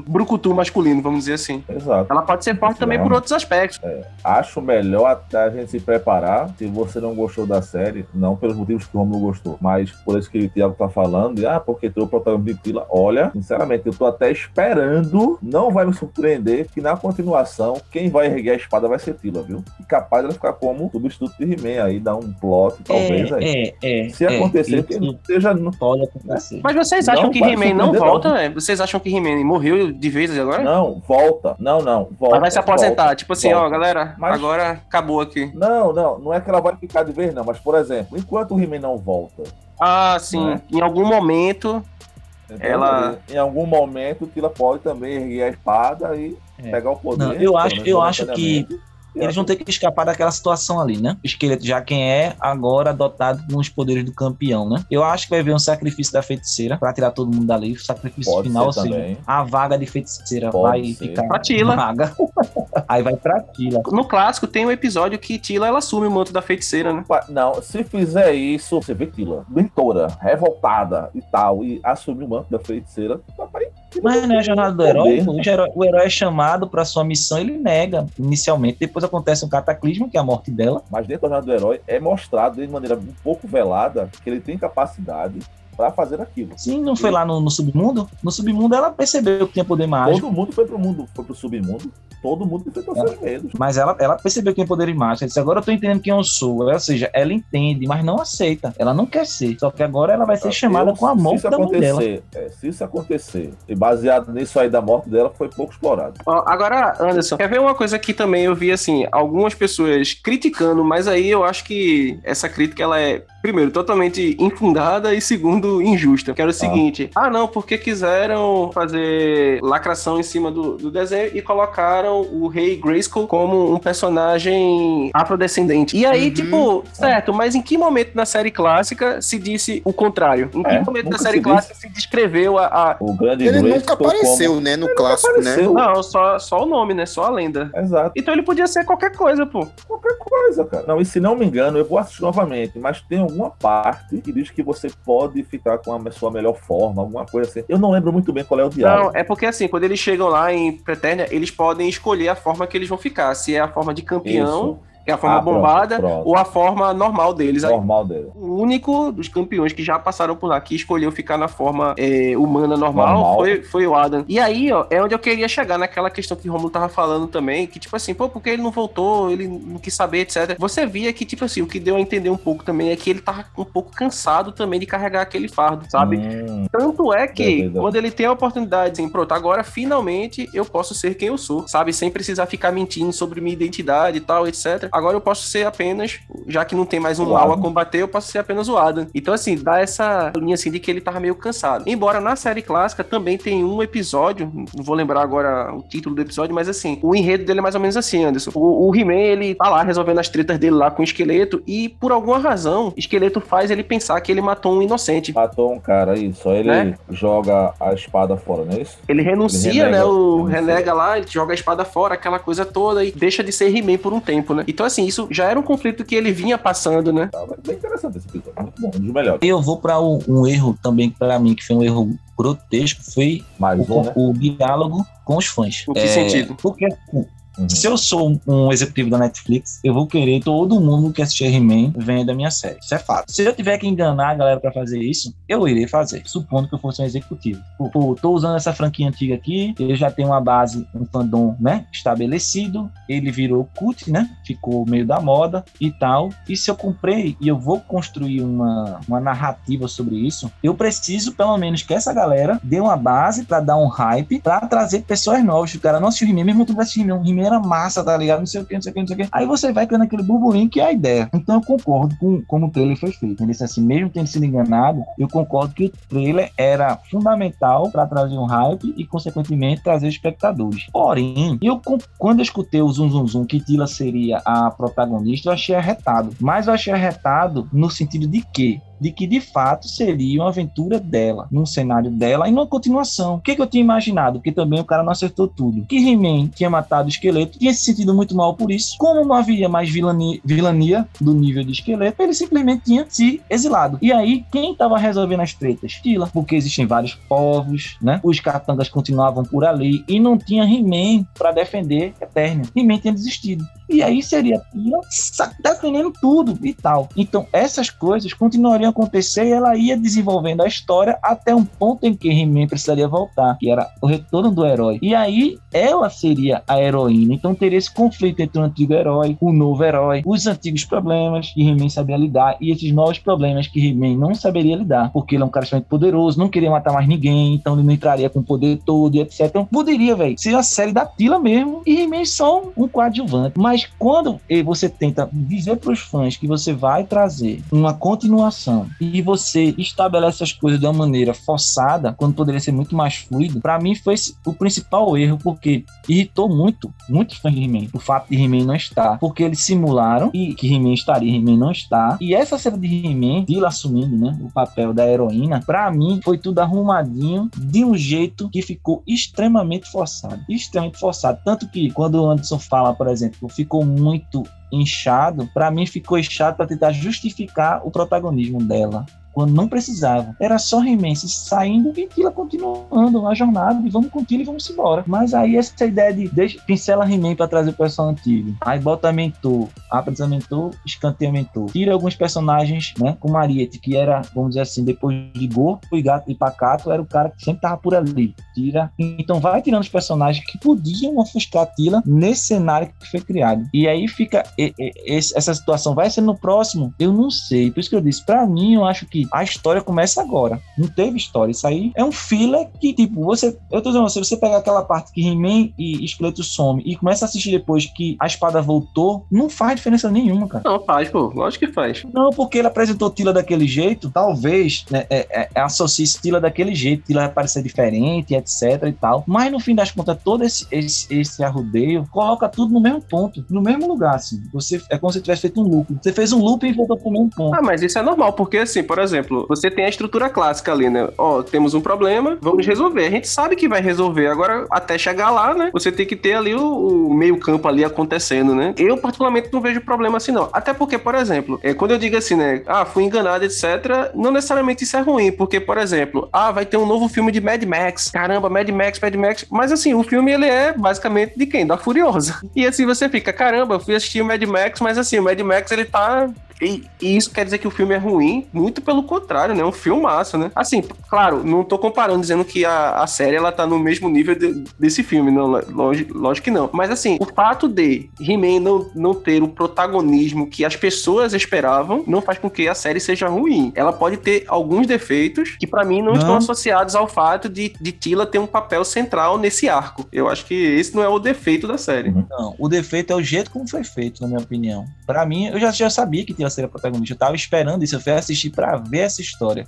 brucutu masculino, vamos dizer assim. Exato. Ela pode ser forte também por outros aspectos. Acho melhor até a gente se preparar. Se você não gostou da série, não pelos motivos que o Romulo gostou, mas por isso que o Thiago tá falando, e, ah, porque tem o protagonista de Tila. Olha, sinceramente, eu tô até esperando, não vai me surpreender que na continuação, quem vai erguer a espada vai ser Tila, viu? E capaz dela ficar como substituto de He-Man aí, dar um plot, talvez aí. é, é. Se acontecer, que não seja. no- Pode acontecer. Mas vocês Não acham que vai He-Man não volta? é? Vocês acham que He-Man morreu de vez agora? Não, volta. Não, não, volta. Mas vai se aposentar, volta, tipo assim, ó, volta. galera, Mas- agora acabou aqui. Não, não, não é que ela vai ficar de vez, não. Mas, por exemplo, enquanto o He-Man não volta, Ah, sim. Né? Em algum momento. entendeu? Ela- em algum momento, Tila pode também erguer a espada e É. pegar o poder. Não, eu acho- eu acho momentaneamente. Eles vão ter que escapar daquela situação ali, né? Esqueleto já quem é agora dotado com os poderes do campeão, né? Eu acho que vai haver um sacrifício da feiticeira pra tirar todo mundo dali. O sacrifício Pode final, ou ser seja, também. a vaga de feiticeira Pode vai ser. ficar Pra Tila. vaga. [LAUGHS] Aí vai pra Tila. No clássico tem um episódio que Tila ela assume o manto da feiticeira, né? Não, se fizer isso, você vê Tila, mentora, revoltada e tal, e assumir o manto da feiticeira, papai. Mas não é a jornada do herói. pô. O herói, é chamado pra sua missão, ele nega inicialmente. Depois acontece um cataclismo, que é a morte dela. Mas dentro da jornada do herói é mostrado de maneira um pouco velada que ele tem capacidade pra fazer aquilo. Sim, não foi lá no, no submundo? No submundo ela percebeu que tinha poder mágico. Todo mundo foi pro mundo, foi pro submundo, todo mundo enfrentou seus medos. Mas ela, ela percebeu que tinha poder mágico. Ela disse, agora eu tô entendendo quem eu sou. Ou seja, ela entende, mas não aceita. Ela não quer ser. Só que agora ela vai ser chamada Eu- com a se morte isso da mão dela. acontecer, é, se isso acontecer, e baseado nisso aí da morte dela, foi pouco explorado. Agora, Anderson, quer ver uma coisa que também eu vi assim, algumas pessoas criticando, mas aí eu acho que essa crítica ela é, primeiro, totalmente infundada e segundo, injusta. Que era o seguinte: ah, não, porque quiseram fazer lacração em cima do, do desenho e colocaram o rei Grayskull como um personagem afrodescendente. E aí, Uhum. tipo, certo, mas em que momento na série clássica se disse o contrário? Em que É, momento da série se clássica se descreveu a- a, O grande Ele Grayskull nunca apareceu, né, no clássico, né? Não, só, só o nome, né? Só a lenda. Como... Exato. Então ele podia ser qualquer coisa, pô. Qualquer coisa, cara. Não, e se não me engano, eu vou assistir novamente, mas tem alguma parte que diz que você pode ficar com a sua melhor forma, alguma coisa assim. Eu não lembro muito bem qual é o diálogo. Não, é porque assim, quando eles chegam lá em Preternia, eles podem escolher a forma que eles vão ficar. Se é a forma de campeão, que é a forma Ah, pronto, bombada, pronto. ou a forma normal deles. Normal dele. o único dos campeões que já passaram por lá que escolheu ficar na forma é, humana normal, Normal. Foi, foi o Adam. E aí, ó, é onde eu queria chegar naquela questão que o Romulo tava falando também, que tipo assim, pô, porque ele não voltou, ele não quis saber, etc. Você via que, tipo assim, o que deu a entender um pouco também é que ele tava um pouco cansado também de carregar aquele fardo, sabe? Hum, Tanto é que, Beleza. quando ele tem a oportunidade, assim, pronto, agora finalmente eu posso ser quem eu sou, sabe? Sem precisar ficar mentindo sobre minha identidade e tal, etc. Agora eu posso ser apenas, já que não tem mais um O mal a combater, eu posso ser apenas o Adam. Então, assim, dá essa linha, assim, de que ele tava meio cansado. Embora na série clássica também tem um episódio, não vou lembrar agora o título do episódio, mas assim, o enredo dele é mais ou menos assim, Anderson. O, o He-Man, ele tá lá resolvendo as tretas dele lá com o esqueleto e, por alguma razão, o esqueleto faz ele pensar que ele matou um inocente. matou um cara aí, só ele Né? joga a espada fora, não é isso? Ele renuncia, Ele renega, né? O renuncia. renega lá, ele joga a espada fora, aquela coisa toda, e deixa de ser He-Man por um tempo, né? Então, assim, isso já era um conflito que ele vinha passando, né? Tá, bem interessante esse episódio. Muito bom, um dos melhores. Eu vou para um, um erro também, para mim, que foi um erro grotesco, foi Mais o, um, né? o diálogo com os fãs. Em que sentido? Porque assim, Uhum. se eu sou um- executivo da Netflix, eu vou querer todo mundo que assistir He-Man venha da minha série. Isso é fato. Se eu tiver que enganar a galera pra fazer isso, eu irei fazer, supondo que eu fosse um executivo. Pô, tô usando essa franquia antiga aqui, ele já tem uma base, um fandom, né, estabelecido, ele virou cult, né, ficou meio da moda e tal. E se eu comprei e eu vou construir uma, uma narrativa sobre isso, eu preciso pelo menos que essa galera dê uma base pra dar um hype, pra trazer pessoas novas. O cara não assistiu He-Man, mesmo que não assistiu He-Man, He-Man era massa, tá ligado? Não sei o que, não sei o que, não sei o que. Aí você vai criando aquele burburinho que é a ideia. Então eu concordo com como o trailer foi feito. Ele disse assim, mesmo tendo sido enganado, eu concordo que o trailer era fundamental pra trazer um hype e, consequentemente, trazer espectadores. Porém, eu quando eu escutei o Zum Zum Zum que Tila seria a protagonista, eu achei arretado. Mas eu achei arretado no sentido de que de que de fato seria uma aventura dela, num cenário dela e numa continuação. O que, que eu tinha imaginado? Porque também o cara não acertou tudo. Que He-Man tinha matado o esqueleto, tinha se sentido muito mal por isso. Como não havia mais vilania, vilania do nível de esqueleto, ele simplesmente tinha se exilado. E aí, quem estava resolvendo as tretas? Tila, porque existem vários povos, né? Os capangas continuavam por ali e não tinha He-Man para defender Eternia. He-Man tinha desistido. E aí seria Tila defendendo tudo e tal. Então, essas coisas continuariam acontecer e ela ia desenvolvendo a história até um ponto em que He-Man precisaria voltar, que era o retorno do herói. E aí, ela seria a heroína. Então, teria esse conflito entre o antigo herói, o novo herói, os antigos problemas que He-Man sabia lidar e esses novos problemas que He-Man não saberia lidar, porque ele é um cara extremamente poderoso, não queria matar mais ninguém, então ele não entraria com o poder todo e etc. Então, poderia, velho, ser a série da Tila mesmo e He-Man só um, coadjuvante. Mas quando você tenta dizer para os fãs que você vai trazer uma continuação e você estabelece as coisas de uma maneira forçada, quando poderia ser muito mais fluido, para mim foi o principal erro, porque irritou muito, muitos fãs de He-Man, o fato de He-Man não estar, porque eles simularam e que He-Man estaria, He-Man não está. E essa cena de He-Man, Dila assumindo, né, o papel da heroína, para mim foi tudo arrumadinho de um jeito que ficou extremamente forçado, extremamente forçado, tanto que quando o Anderson fala, por exemplo, ficou muito inchado, para mim ficou inchado para tentar justificar o protagonismo dela quando não precisava. Era só He-Man saindo e Tila continuando a jornada e vamos com Tila e vamos embora. Mas aí essa ideia de deixa, pincela He-Man para trazer o pessoal antigo. Aí bota mentor, apresenta mentor, escanteia mentor. Tira alguns personagens, né, como Ariete, que era, vamos dizer assim, depois de Gorpo e Gato e Pacato, era o cara que sempre tava por ali. Tira. Então vai tirando os personagens que podiam ofuscar Tila nesse cenário que foi criado. E aí fica e, e, essa situação vai ser no próximo? Eu não sei. Por isso que eu disse, para mim eu acho que a história começa agora. Não teve história. Isso aí é um filler que, tipo, você. Eu tô dizendo, se você pegar aquela parte que He-Man e Esqueleto some e começa a assistir depois que a espada voltou, não faz diferença nenhuma, cara. Não, faz, pô. Lógico que faz. Não, porque ele apresentou Tila daquele jeito, talvez, né, é, é, é, associe Tila daquele jeito, Tila vai parecer diferente, etc e tal. Mas no fim das contas, todo esse, esse, esse arrudeio coloca tudo no mesmo ponto, no mesmo lugar, assim. Você, é como se tivesse feito um loop. Você fez um loop e voltou pro mesmo ponto. Ah, mas isso é normal, porque assim, por exemplo, você tem a estrutura clássica ali, né? Ó, temos um problema, vamos resolver. A gente sabe que vai resolver. Agora, até chegar lá, né? Você tem que ter ali o, o meio-campo ali acontecendo, né? Eu, particularmente, não vejo problema assim, não. Até porque, por exemplo, é, quando eu digo assim, né? Ah, fui enganado, etc., não necessariamente isso é ruim, porque, por exemplo, ah, vai ter um novo filme de Mad Max. Caramba, Mad Max, Mad Max. Mas assim, o filme ele é basicamente de quem? Da Furiosa. [LAUGHS] E assim você fica, caramba, eu fui assistir o Mad Max, mas assim, o Mad Max ele tá e, e, isso quer dizer que o filme é ruim? Muito pelo contrário, né? É um filmaço, né? Assim, claro, não tô comparando dizendo que a, a série ela tá no mesmo nível de, desse filme, não, lógico, lógico que não. Mas assim, o fato de He-Man não, não ter o protagonismo que as pessoas esperavam não faz com que a série seja ruim. Ela pode ter alguns defeitos que para mim não, não, estão associados ao fato de, de Tila ter um papel central nesse arco. Eu acho que esse não é o defeito da série. Não, o defeito é o jeito como foi feito, na minha opinião. Para mim, eu já, já sabia que Tila seria protagonista. Eu tava esperando isso, eu fui assistir para ver essa história.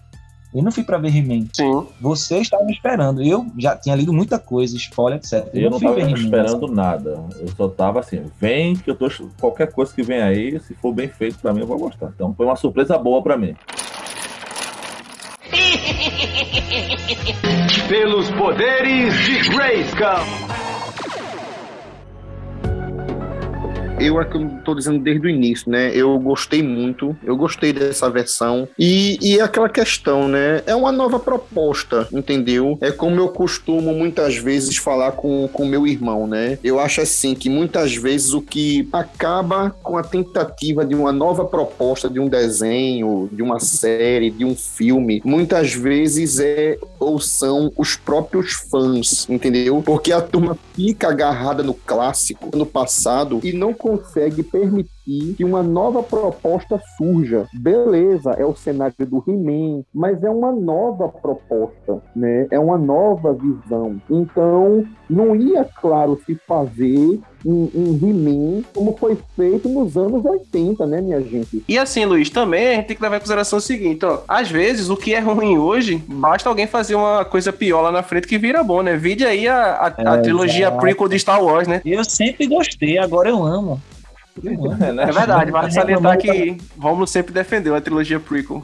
Eu não fui para ver He-Man. Sim. Você estava me esperando. Eu já tinha lido muita coisa, spoiler, etc. Eu, eu não, estava esperando nada. Eu só tava assim, vem que eu tô. Qualquer coisa que vem aí, se for bem feito para mim, eu vou gostar. Então foi uma surpresa boa para mim. Pelos poderes de Grayskull. Eu é que eu tô dizendo desde o início, né? Eu gostei muito, eu gostei dessa versão. E, e é aquela questão, né? É uma nova proposta, entendeu? É como eu costumo muitas vezes falar com o meu irmão, né? Eu acho assim que muitas vezes o que acaba com a tentativa de uma nova proposta de um desenho, de uma série, de um filme, muitas vezes é ou são os próprios fãs, entendeu? Porque a turma fica agarrada no clássico, no passado, e não consegue permitir que uma nova proposta surja. Beleza, é o cenário do He-Man, mas é uma nova proposta, né? É uma nova visão. Então, não ia, claro, se fazer um, um He-Man como foi feito nos anos 80, né, minha gente? E assim, Luiz, também a gente tem que levar em consideração o seguinte, ó. Às vezes, o que é ruim hoje, basta alguém fazer uma coisa pior lá na frente que vira bom, né? Vide aí a, a, a é, trilogia exato. prequel de Star Wars, né? Eu sempre gostei, agora eu amo. [LAUGHS] É verdade, vale salientar que Romulo sempre defendeu a trilogia prequel.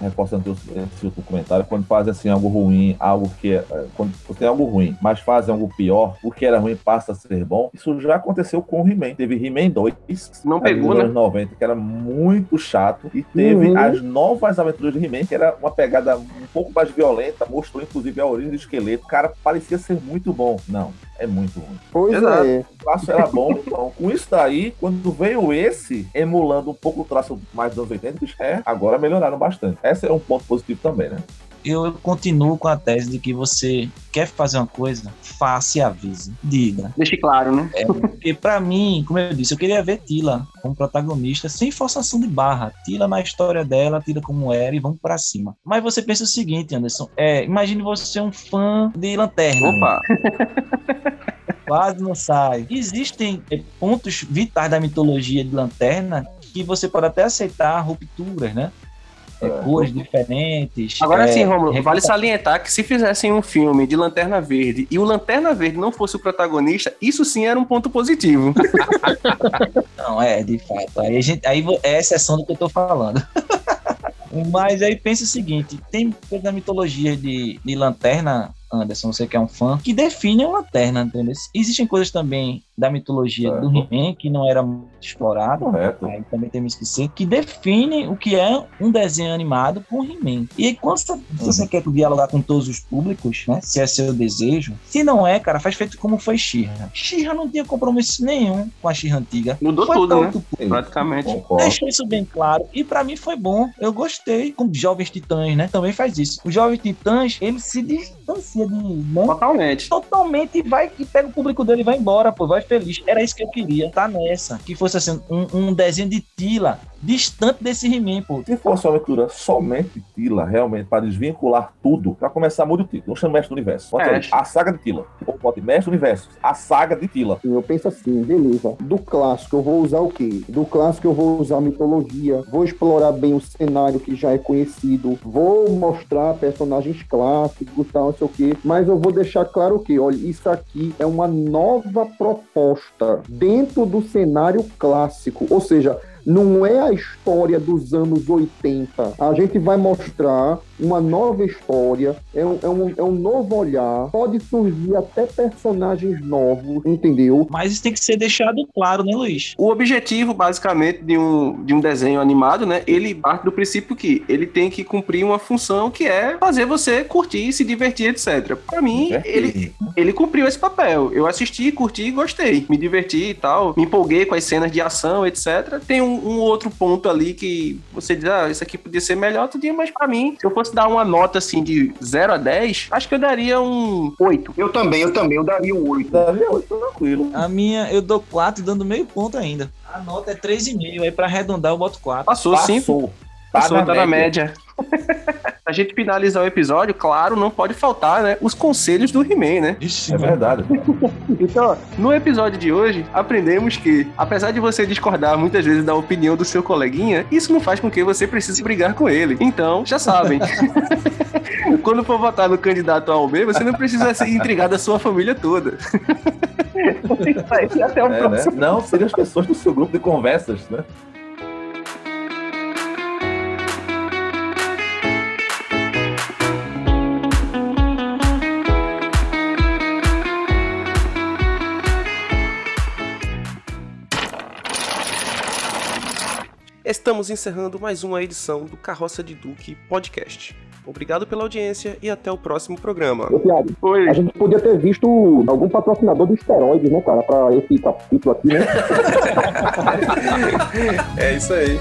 Reforçando esse outro comentário, quando fazem assim algo ruim, algo que é. Quando tem algo ruim, mas fazem algo pior, o que era ruim passa a ser bom. Isso já aconteceu com o He-Man. Teve He-Man 2, não pegou, né? 90, que era muito chato. E teve uhum. as novas aventuras de He-Man, que era uma pegada um pouco mais violenta, mostrou inclusive a origem do esqueleto. Cara, parecia ser muito bom. Não, é muito ruim. Pois Exato. é. O traço era bom, então. Com isso daí, quando veio esse, emulando um pouco o traço mais dos anos 80, é, agora melhoraram bastante. Esse é um ponto positivo também, né? Eu continuo com a tese de que você quer fazer uma coisa, faça e avise. Diga. Deixe claro, né? É, porque pra mim, como eu disse, eu queria ver Tila como protagonista, sem forçação de barra. Tila na história dela, Tila como era e vamos pra cima. Mas você pensa o seguinte, Anderson, é, imagine você um fã de Lanterna. Opa! [LAUGHS] Quase não sai. Existem eh, pontos vitais da mitologia de Lanterna que você pode até aceitar rupturas, né? É, cores diferentes. Agora é, sim, Romulo, vale salientar que se fizessem um filme de Lanterna Verde e o Lanterna Verde não fosse o protagonista, isso sim era um ponto positivo. [LAUGHS] Não, é, de fato. Aí, gente, aí é exceção do que eu tô falando. [LAUGHS] Mas aí pensa o seguinte: tem coisa da mitologia de, de lanterna, Anderson, você que é um fã, que define uma lanterna, entendeu? Existem coisas também da mitologia do Certo. He-Man que não era muito explorado. Correto. Aí também temos que esquecer que define o que é um desenho animado com He-Man. E aí, quando você, você quer dialogar com todos os públicos, né? Se é seu desejo. Se não é, cara, faz feito como foi She-Ra. She-Ra não tinha compromisso nenhum com a She-Ra antiga. Mudou Foi tudo, né? Sim, Praticamente. concordo. Deixou isso bem claro. E pra mim foi bom. Eu gostei. Como Jovens Titãs, né? Também faz isso. Os Jovens Titãs, ele se distancia de. Né? Totalmente. Totalmente vai e pega o público dele e vai embora, pô. Vai feliz. Era isso que eu queria. Tá nessa. Que fosse assim, um, um desenho de Tila distante desse He-Man, pô. Se fosse uma aventura somente Tila, realmente, para desvincular tudo, pra começar muito o título. Não chama Mestre do Universo. Bota É. a saga de Tila. Ou bote Mestre do Universo. A saga de Tila. Eu penso assim, beleza. Do clássico eu vou usar o quê? Do clássico eu vou usar mitologia, vou explorar bem o cenário que já é conhecido, vou mostrar personagens clássicos, tal, não sei o quê, mas eu vou deixar claro o quê? Olha, isso aqui é uma nova proposta dentro do cenário clássico, ou seja, não é a história dos anos 80. A gente vai mostrar uma nova história, é um, é um, é um novo olhar, pode surgir até personagens novos, entendeu? Mas isso tem que ser deixado claro, né, Luiz? O objetivo, basicamente, de um, de um desenho animado, né? Ele parte do princípio que ele tem que cumprir uma função que é fazer você curtir, se divertir, etc. Pra mim, ele, ele cumpriu esse papel. Eu assisti, curti e gostei. Me diverti e tal. Me empolguei com as cenas de ação, etc. Tem um, um outro ponto ali que você diz, ah, isso aqui podia ser melhor dia, mas pra mim, se eu fosse dar uma nota assim de 0 a 10, acho que eu daria um 8. Eu também, eu também, eu daria um 8. Daria oito, tranquilo. A minha, eu dou 4 dando meio ponto ainda. A nota é 3,5. Aí pra arredondar, eu boto 4. Passou, sim. Passou. Passou, tá na média. [LAUGHS] a gente finalizar o episódio, claro, não pode faltar, né? Os conselhos do He-Man, né? Ixi, É verdade. [LAUGHS] Então, no episódio de hoje, aprendemos que, apesar de você discordar muitas vezes da opinião do seu coleguinha, isso não faz com que você precise brigar com ele. Então, já sabem. [LAUGHS] Quando for votar no candidato A ou B, você não precisa se intrigar da sua família toda. Isso aí, até o É, né? próximo. Não, seriam as pessoas do seu grupo de conversas, né? Estamos encerrando mais uma edição do Carroça de Duque Podcast. Obrigado pela audiência e até o próximo programa. Ô, Thiago, Oi. a gente podia ter visto algum patrocinador de esteroides, né, cara, pra esse capítulo aqui, né? [LAUGHS] É isso aí.